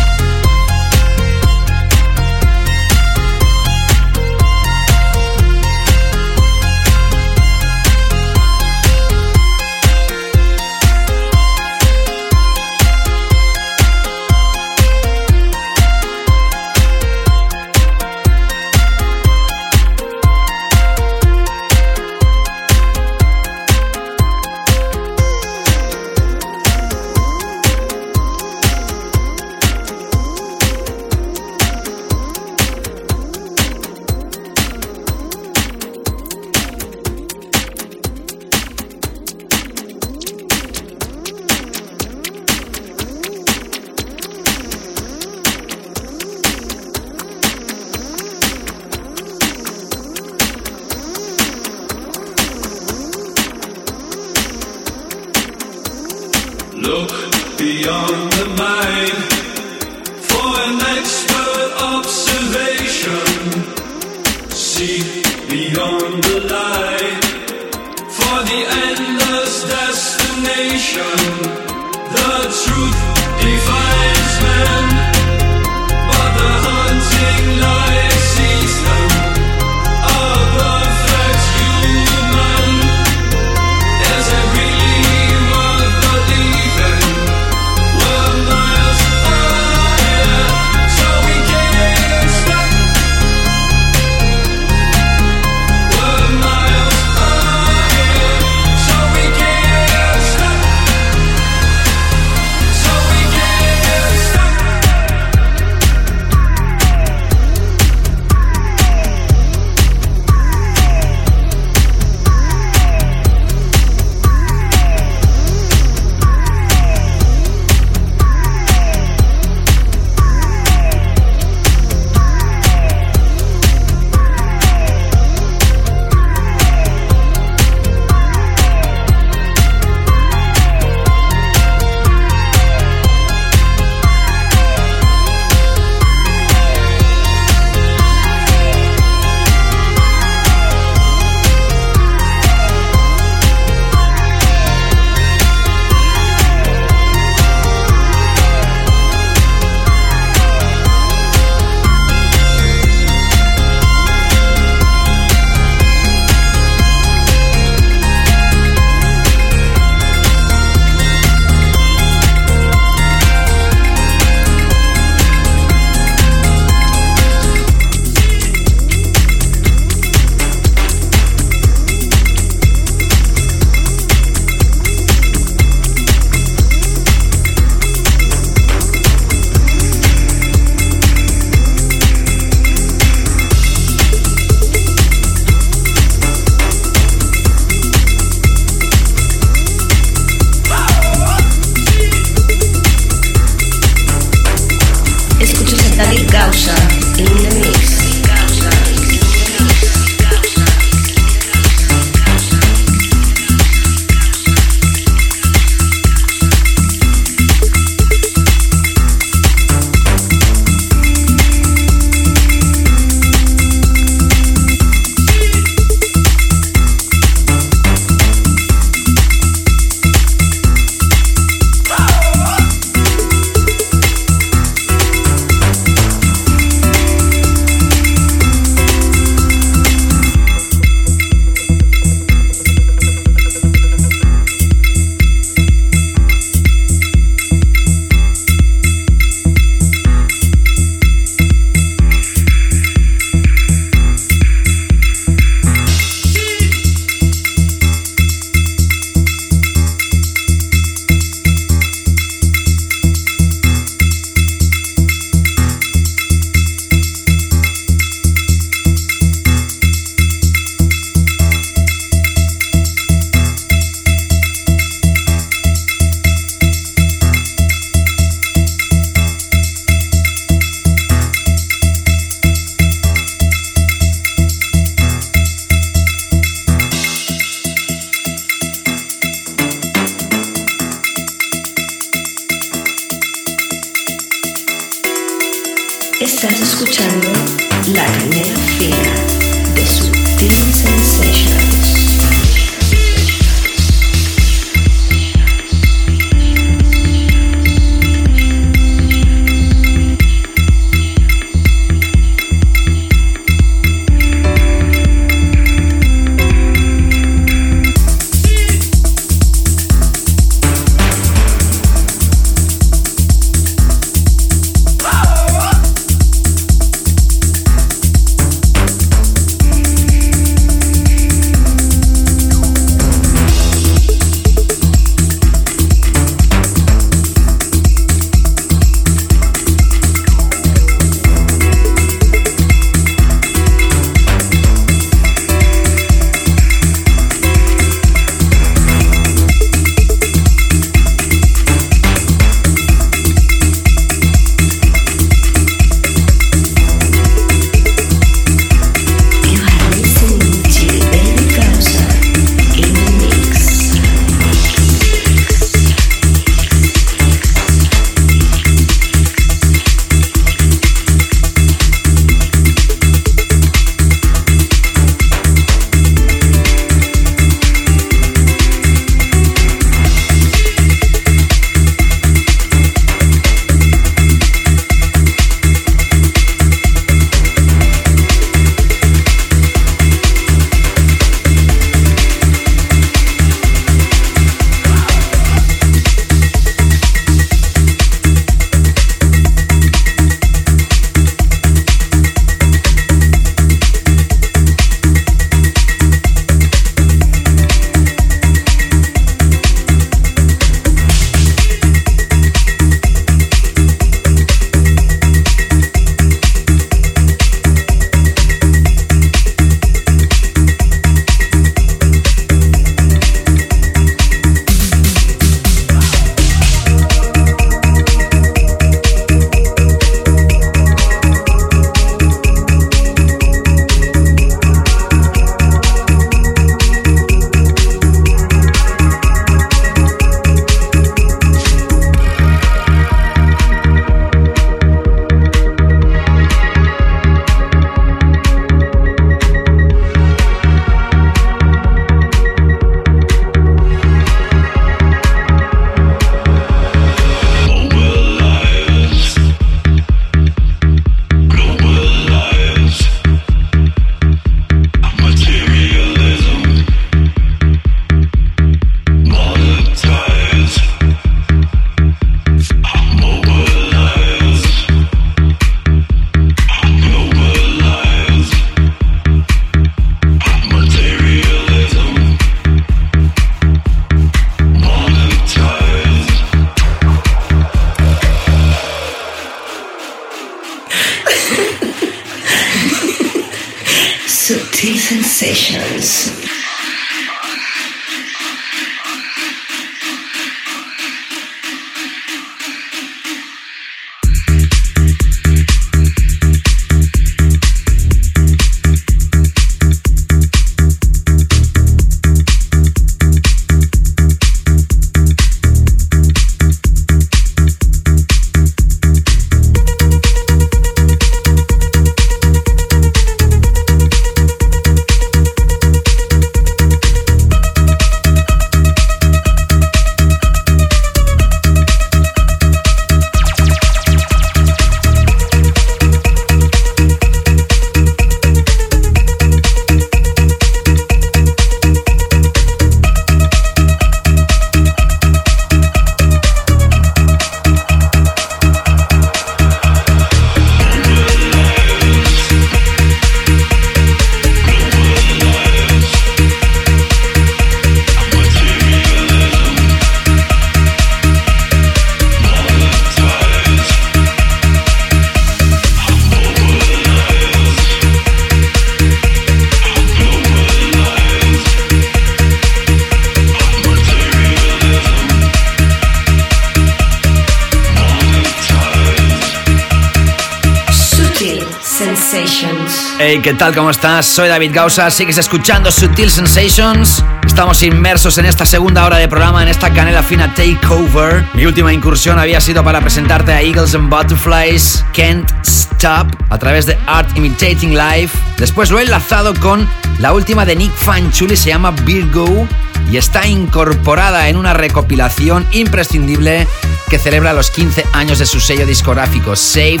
¿qué tal? ¿Cómo estás? Soy David Gausa, sigues escuchando Sutil Sensations. Estamos inmersos en esta segunda hora de programa, en esta canela fina Takeover. Mi última incursión había sido para presentarte a Eagles and Butterflies, Can't Stop, a través de Art Imitating Life. Después lo he enlazado con la última de Nick Fanchuli, se llama Virgo, y está incorporada en una recopilación imprescindible que celebra los 15 años de su sello discográfico, Saved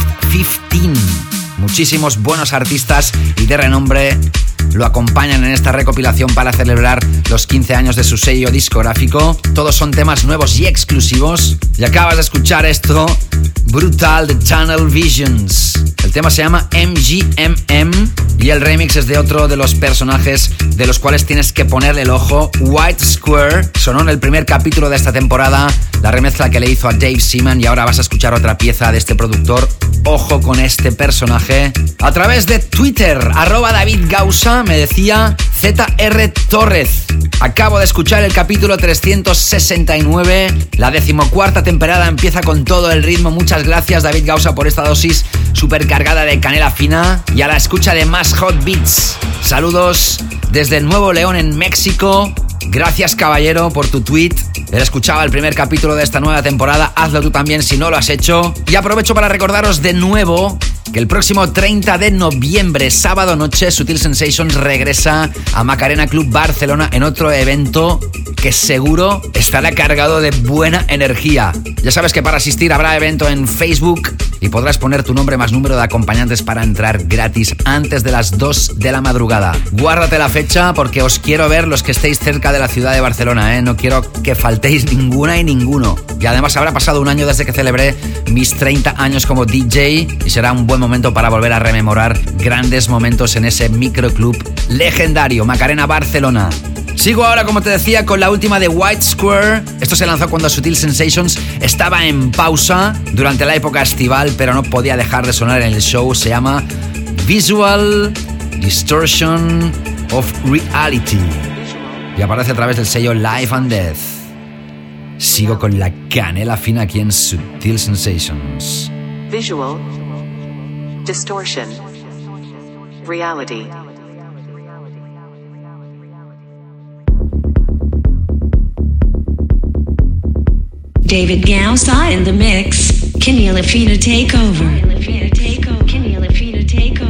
15. Muchísimos buenos artistas y de renombre lo acompañan en esta recopilación para celebrar los 15 años de su sello discográfico. Todos son temas nuevos y exclusivos. Y acabas de escuchar esto, Brutal de Channel Visions. El tema se llama MGMM y el remix es de otro de los personajes de los cuales tienes que ponerle el ojo, White Square. Sonó en el primer capítulo de esta temporada la remezcla que le hizo a Dave Seaman y ahora vas a escuchar otra pieza de este productor. Ojo con este personaje. A través de Twitter, arroba David Gausa, me decía ZR Torres. Acabo de escuchar el capítulo 369. La decimocuarta temporada empieza con todo el ritmo. Muchas gracias David Gausa por esta dosis super cargada de canela fina y a la escucha de más hot beats. Saludos desde Nuevo León en México. Gracias caballero por tu tweet. He escuchado el primer capítulo de esta nueva temporada. Hazlo tú también si no lo has hecho. Y aprovecho para recordaros de nuevo que el próximo 30 de noviembre, sábado noche, Sutil Sensations regresa a Macarena Club Barcelona en otro evento que seguro estará cargado de buena energía. Ya sabes que para asistir habrá evento en Facebook y podrás poner tu nombre más número de acompañantes para entrar gratis antes de las 2 de la madrugada. Guárdate la fecha porque os quiero ver los que estéis cerca de la ciudad de Barcelona, ¿eh? No quiero que faltéis ninguna y ninguno. Y además habrá pasado un año desde que celebré mis 30 años como DJ y será un buen momento para volver a rememorar grandes momentos en ese microclub legendario, Macarena Barcelona. Sigo ahora, como te decía, con la última de White Square. Esto se lanzó cuando Sutil Sensations estaba en pausa durante la época estival, pero no podía dejar de sonar en el show. Se llama Visual Distortion of Reality. Y aparece a través del sello Life and Death. Sigo con la canela fina aquí en Sutil Sensations. Visual. Distortion. Reality. David Gausa in the mix. Kenila Fina Takeover. Kenila Fina Takeover. Estás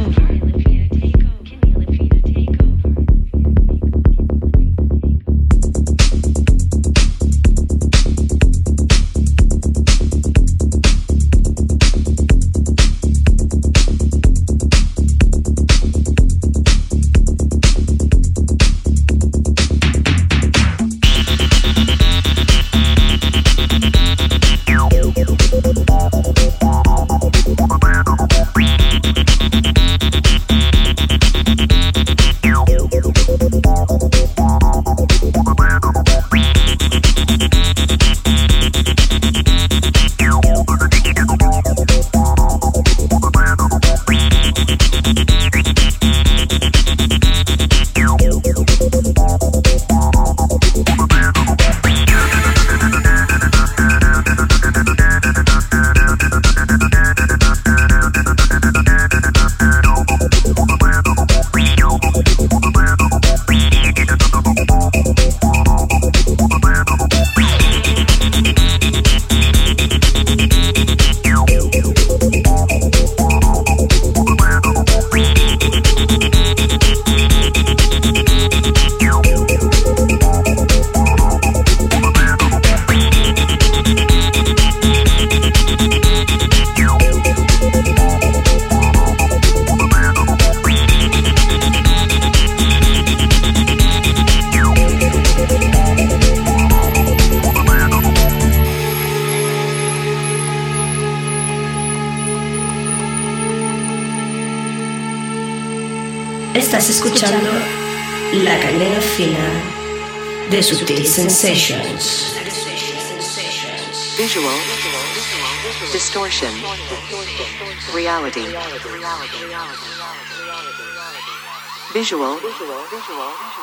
Visual.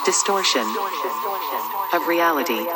Distortion. Of reality.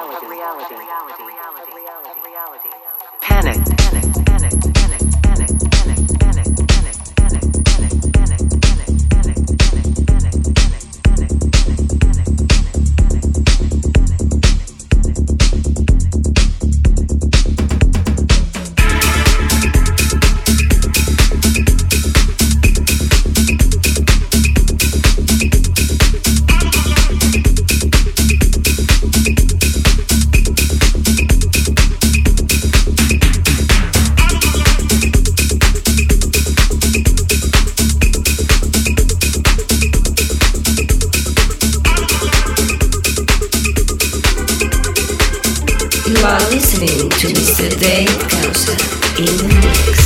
Listening to Mr. Dave Causa in the mix.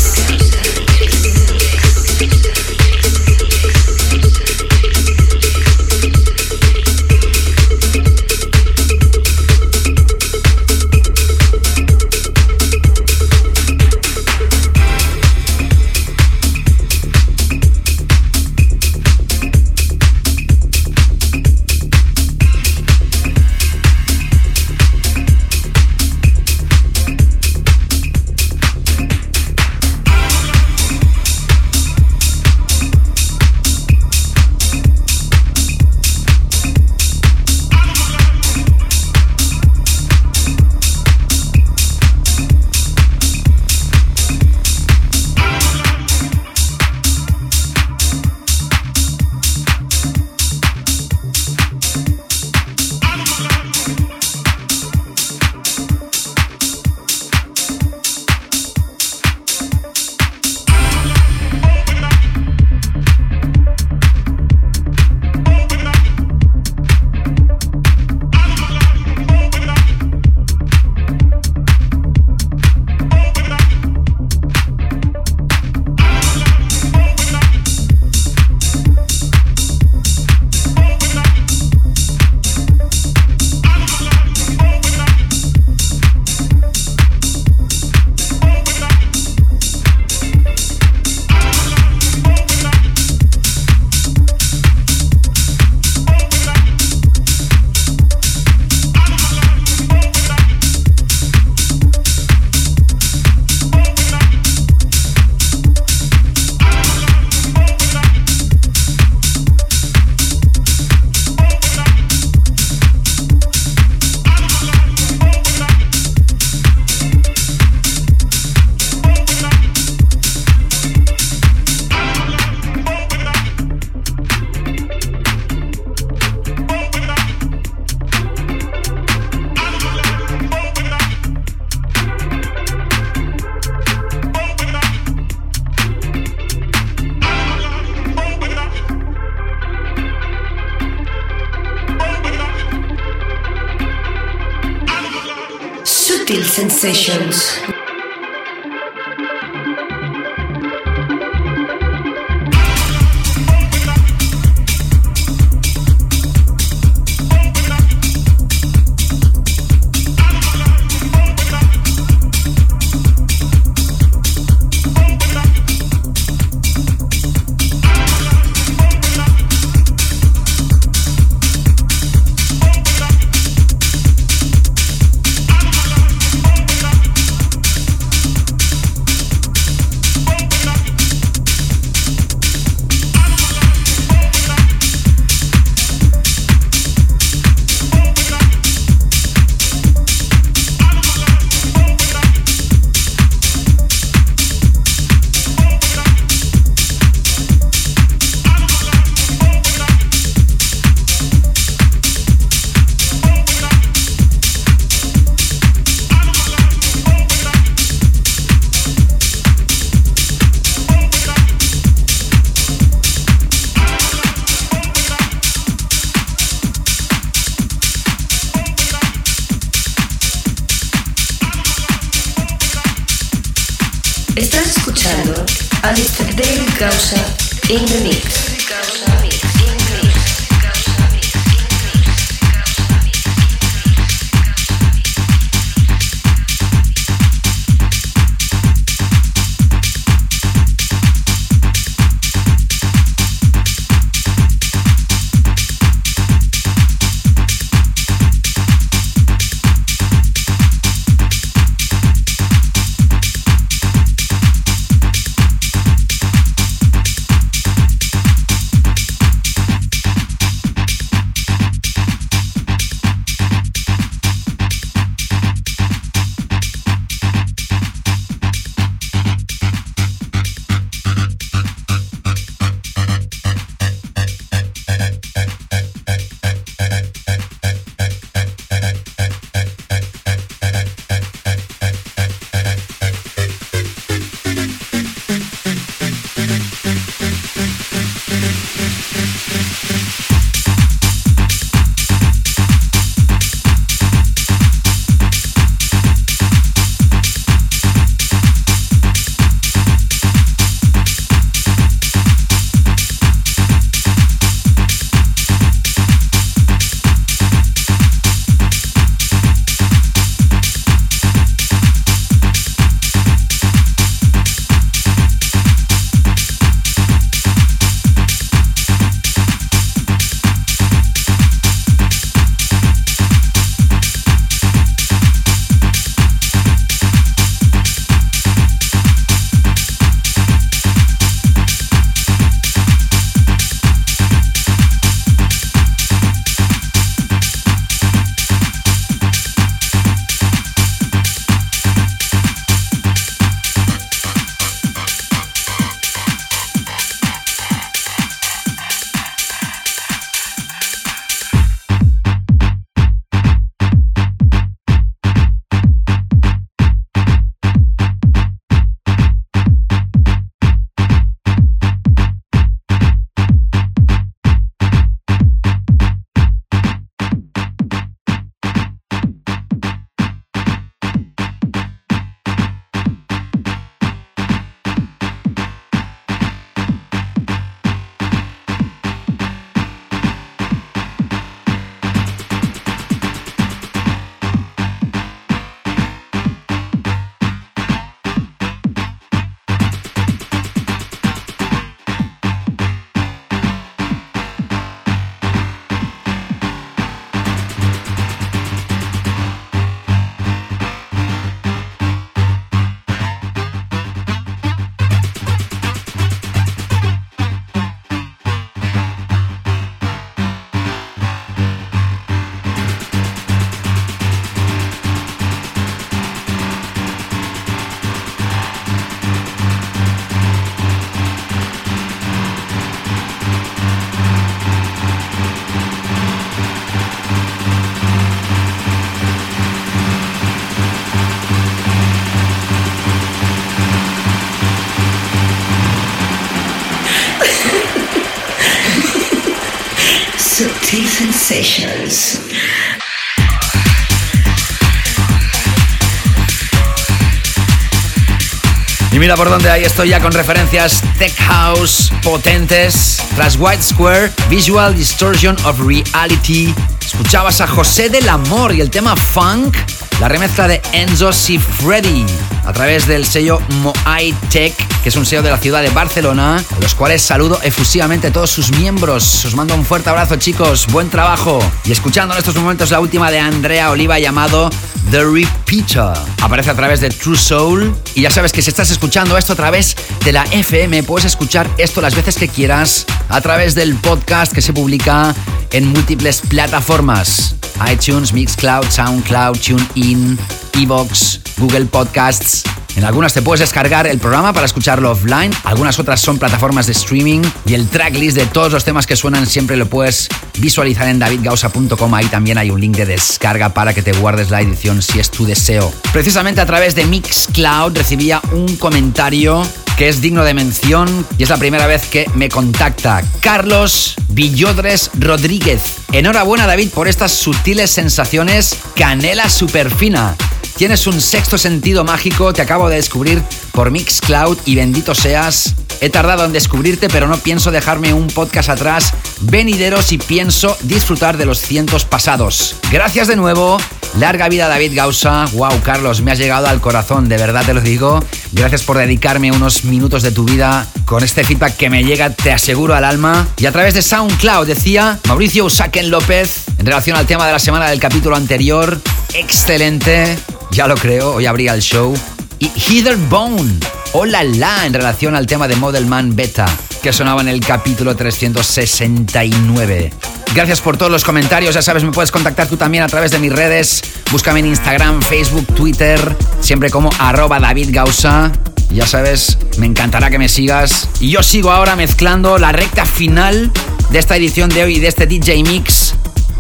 Y mira por dónde ahí estoy ya con referencias Tech House potentes. Tras White Square, Visual Distortion of Reality. Escuchabas a José del Amor y el tema Funk, la remezcla de Enzo Freddy a través del sello Moai Tech, que es un sello de la ciudad de Barcelona, a los cuales saludo efusivamente a todos sus miembros. Os mando un fuerte abrazo, chicos. Buen trabajo. Y escuchando en estos momentos la última de Andrea Oliva llamado The Repeater. Aparece a través de True Soul. Y ya sabes que si estás escuchando esto a través de la FM, puedes escuchar esto las veces que quieras a través del podcast que se publica en múltiples plataformas. iTunes, Mixcloud, Soundcloud, TuneIn, Evox, Google Podcasts. En algunas te puedes descargar el programa para escucharlo offline, algunas otras son plataformas de streaming y el tracklist de todos los temas que suenan siempre lo puedes visualizar en davidgausa.com. Ahí también hay un link de descarga para que te guardes la edición si es tu deseo. Precisamente a través de Mixcloud recibía un comentario que es digno de mención y es la primera vez que me contacta Carlos Villodres Rodríguez. Enhorabuena David por estas sutiles sensaciones canela superfina. Tienes un sexto sentido mágico, te acabo de descubrir por Mixcloud y bendito seas. He tardado en descubrirte, pero no pienso dejarme un podcast atrás venideros y pienso disfrutar de los cientos pasados. Gracias de nuevo. Larga vida David Gausa. Wow, Carlos, me has llegado al corazón, de verdad te lo digo. Gracias por dedicarme unos minutos de tu vida con este feedback que me llega, te aseguro, al alma. Y a través de SoundCloud decía Mauricio Usaken López, en relación al tema de la semana del capítulo anterior, excelente, ya lo creo, hoy habría el show. Y Heather Bone, hola la, en relación al tema de Model Man Beta, que sonaba en el capítulo 369. Gracias por todos los comentarios, ya sabes, me puedes contactar tú también a través de mis redes. Búscame en Instagram, Facebook, Twitter, siempre como arroba David Gausa. Ya sabes, me encantará que me sigas. Y yo sigo ahora mezclando la recta final de esta edición de hoy de este DJ Mix.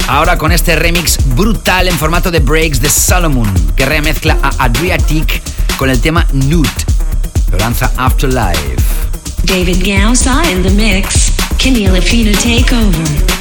Ahora con este remix brutal en formato de breaks de Solomon, que remezcla a Adriatic con el tema Nude. Lo lanza Afterlife. David Gausa in the mix. Kenny Lafina Takeover.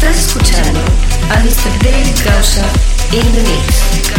Estás escuchando a Mr. David Causa in the mix.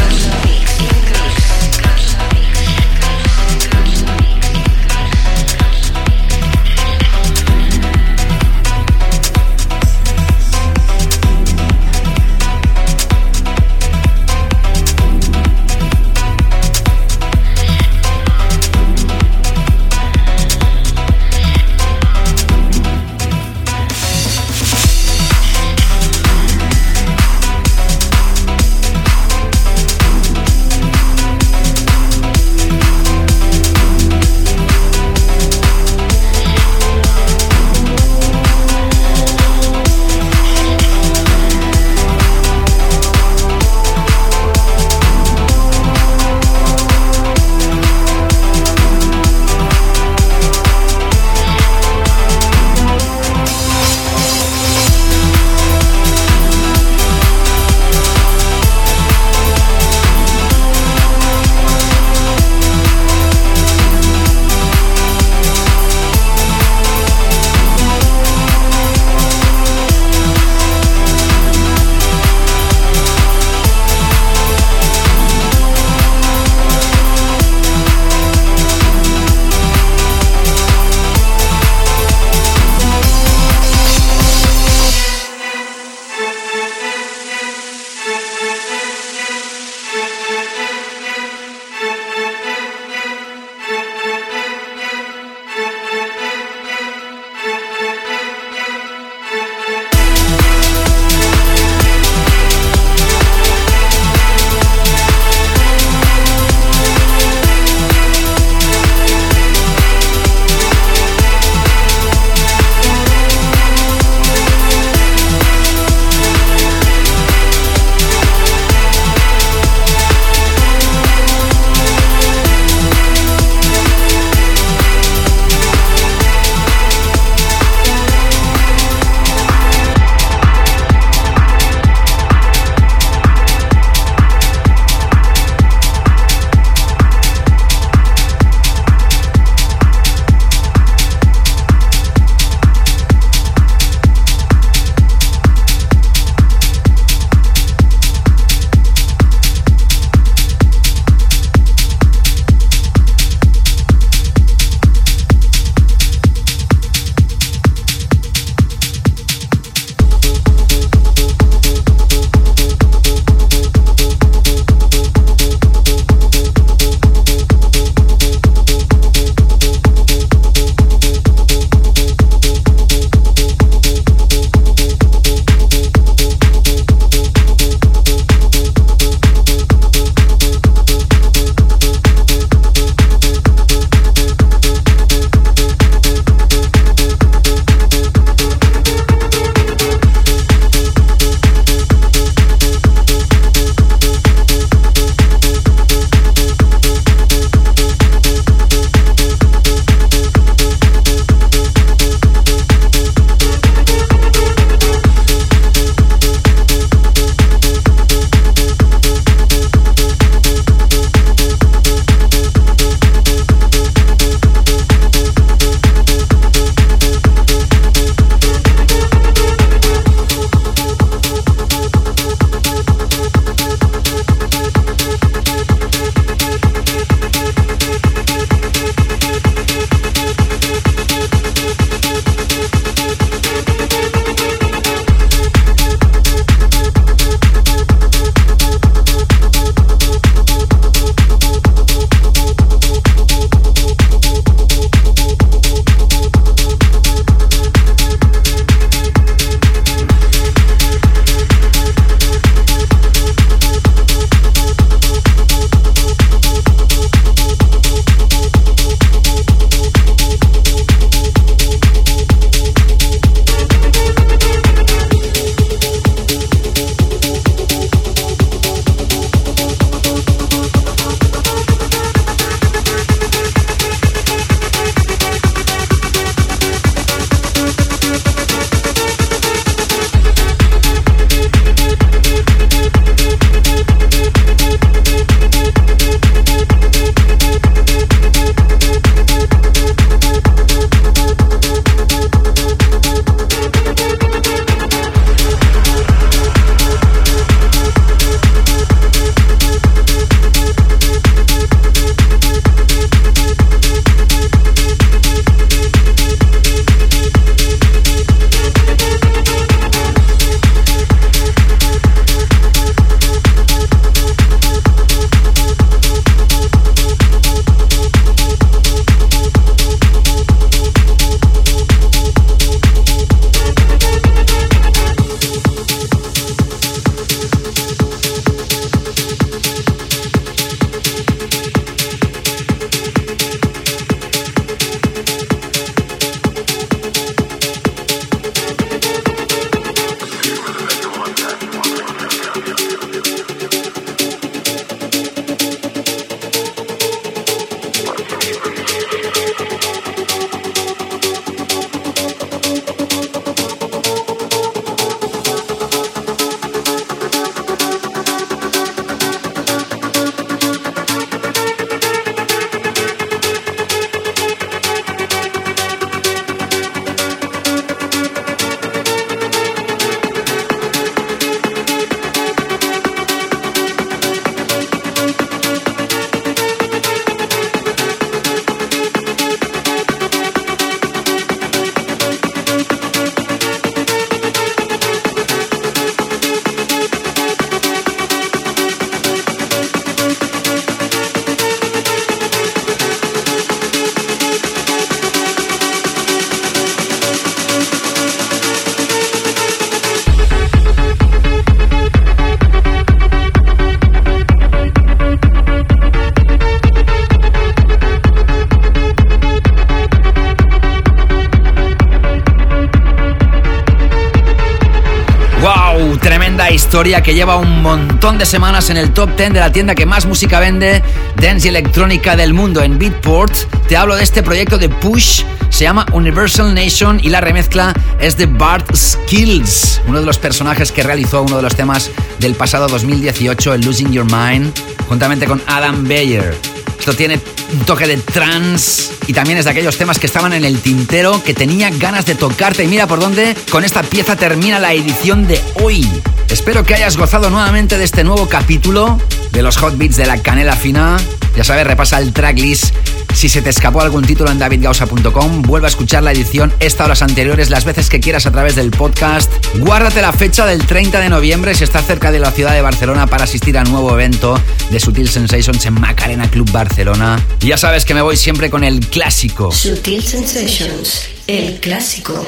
Que lleva un montón de semanas en el top 10 de la tienda que más música vende, dance y electrónica del mundo en Beatport. Te hablo de este proyecto de Push, se llama Universal Nation y la remezcla es de Bart Skills, uno de los personajes que realizó uno de los temas del pasado 2018, el Losing Your Mind, juntamente con Adam Beyer. Esto tiene un toque de trance y también es de aquellos temas que estaban en el tintero, que tenía ganas de tocarte. Y mira por dónde con esta pieza termina la edición de hoy. Espero que hayas gozado nuevamente de este nuevo capítulo de los hot beats de la canela fina. Ya sabes, repasa el tracklist. Si se te escapó algún título en davidgausa.com, vuelve a escuchar la edición esta o las anteriores las veces que quieras a través del podcast. Guárdate la fecha del 30 de noviembre si estás cerca de la ciudad de Barcelona para asistir a un nuevo evento de Sutil Sensations en Macarena Club Barcelona. Y ya sabes que me voy siempre con el clásico. Sutil Sensations, el clásico.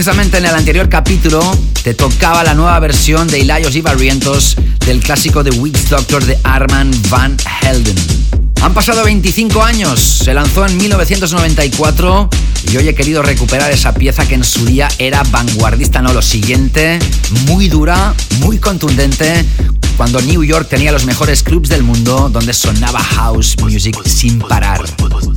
Precisamente en el anterior capítulo te tocaba la nueva versión de Ilayos y Barrientos del clásico The Witch Doctor de Arman Van Helden. Han pasado 25 años, se lanzó en 1994 y hoy he querido recuperar esa pieza que en su día era vanguardista, no lo siguiente, muy dura, muy contundente, cuando New York tenía los mejores clubs del mundo donde sonaba house music sin parar.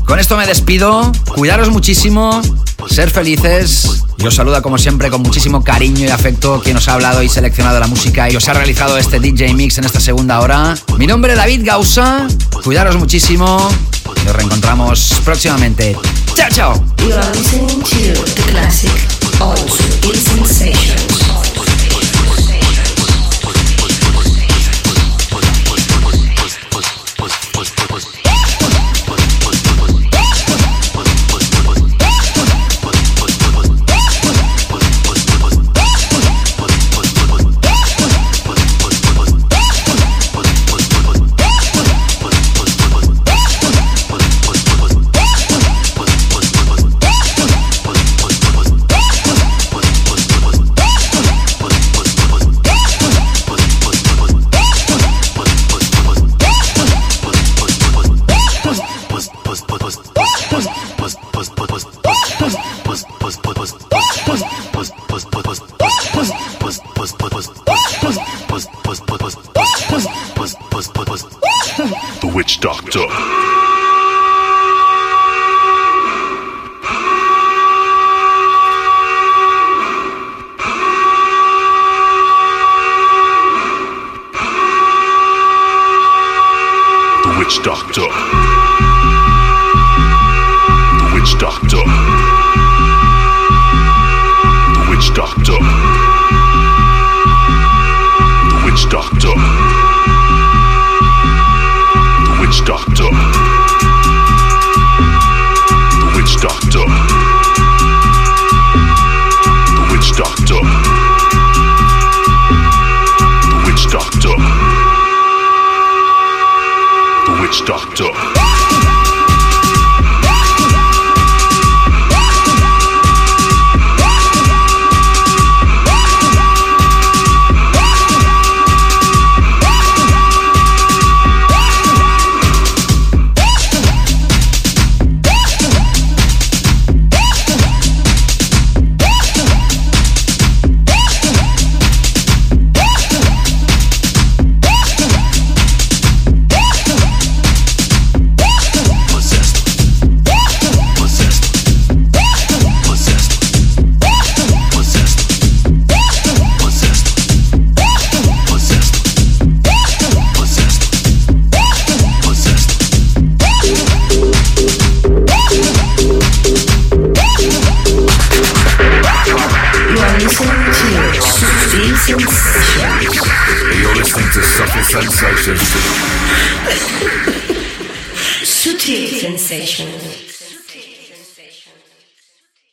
Con esto me despido, cuidaros muchísimo, ser felices y os saluda como siempre con muchísimo cariño y afecto quien os ha hablado y seleccionado la música y os ha realizado este DJ Mix en esta segunda hora. Mi nombre es David Gausa, cuidaros muchísimo nos reencontramos próximamente. ¡Chao, chao! up.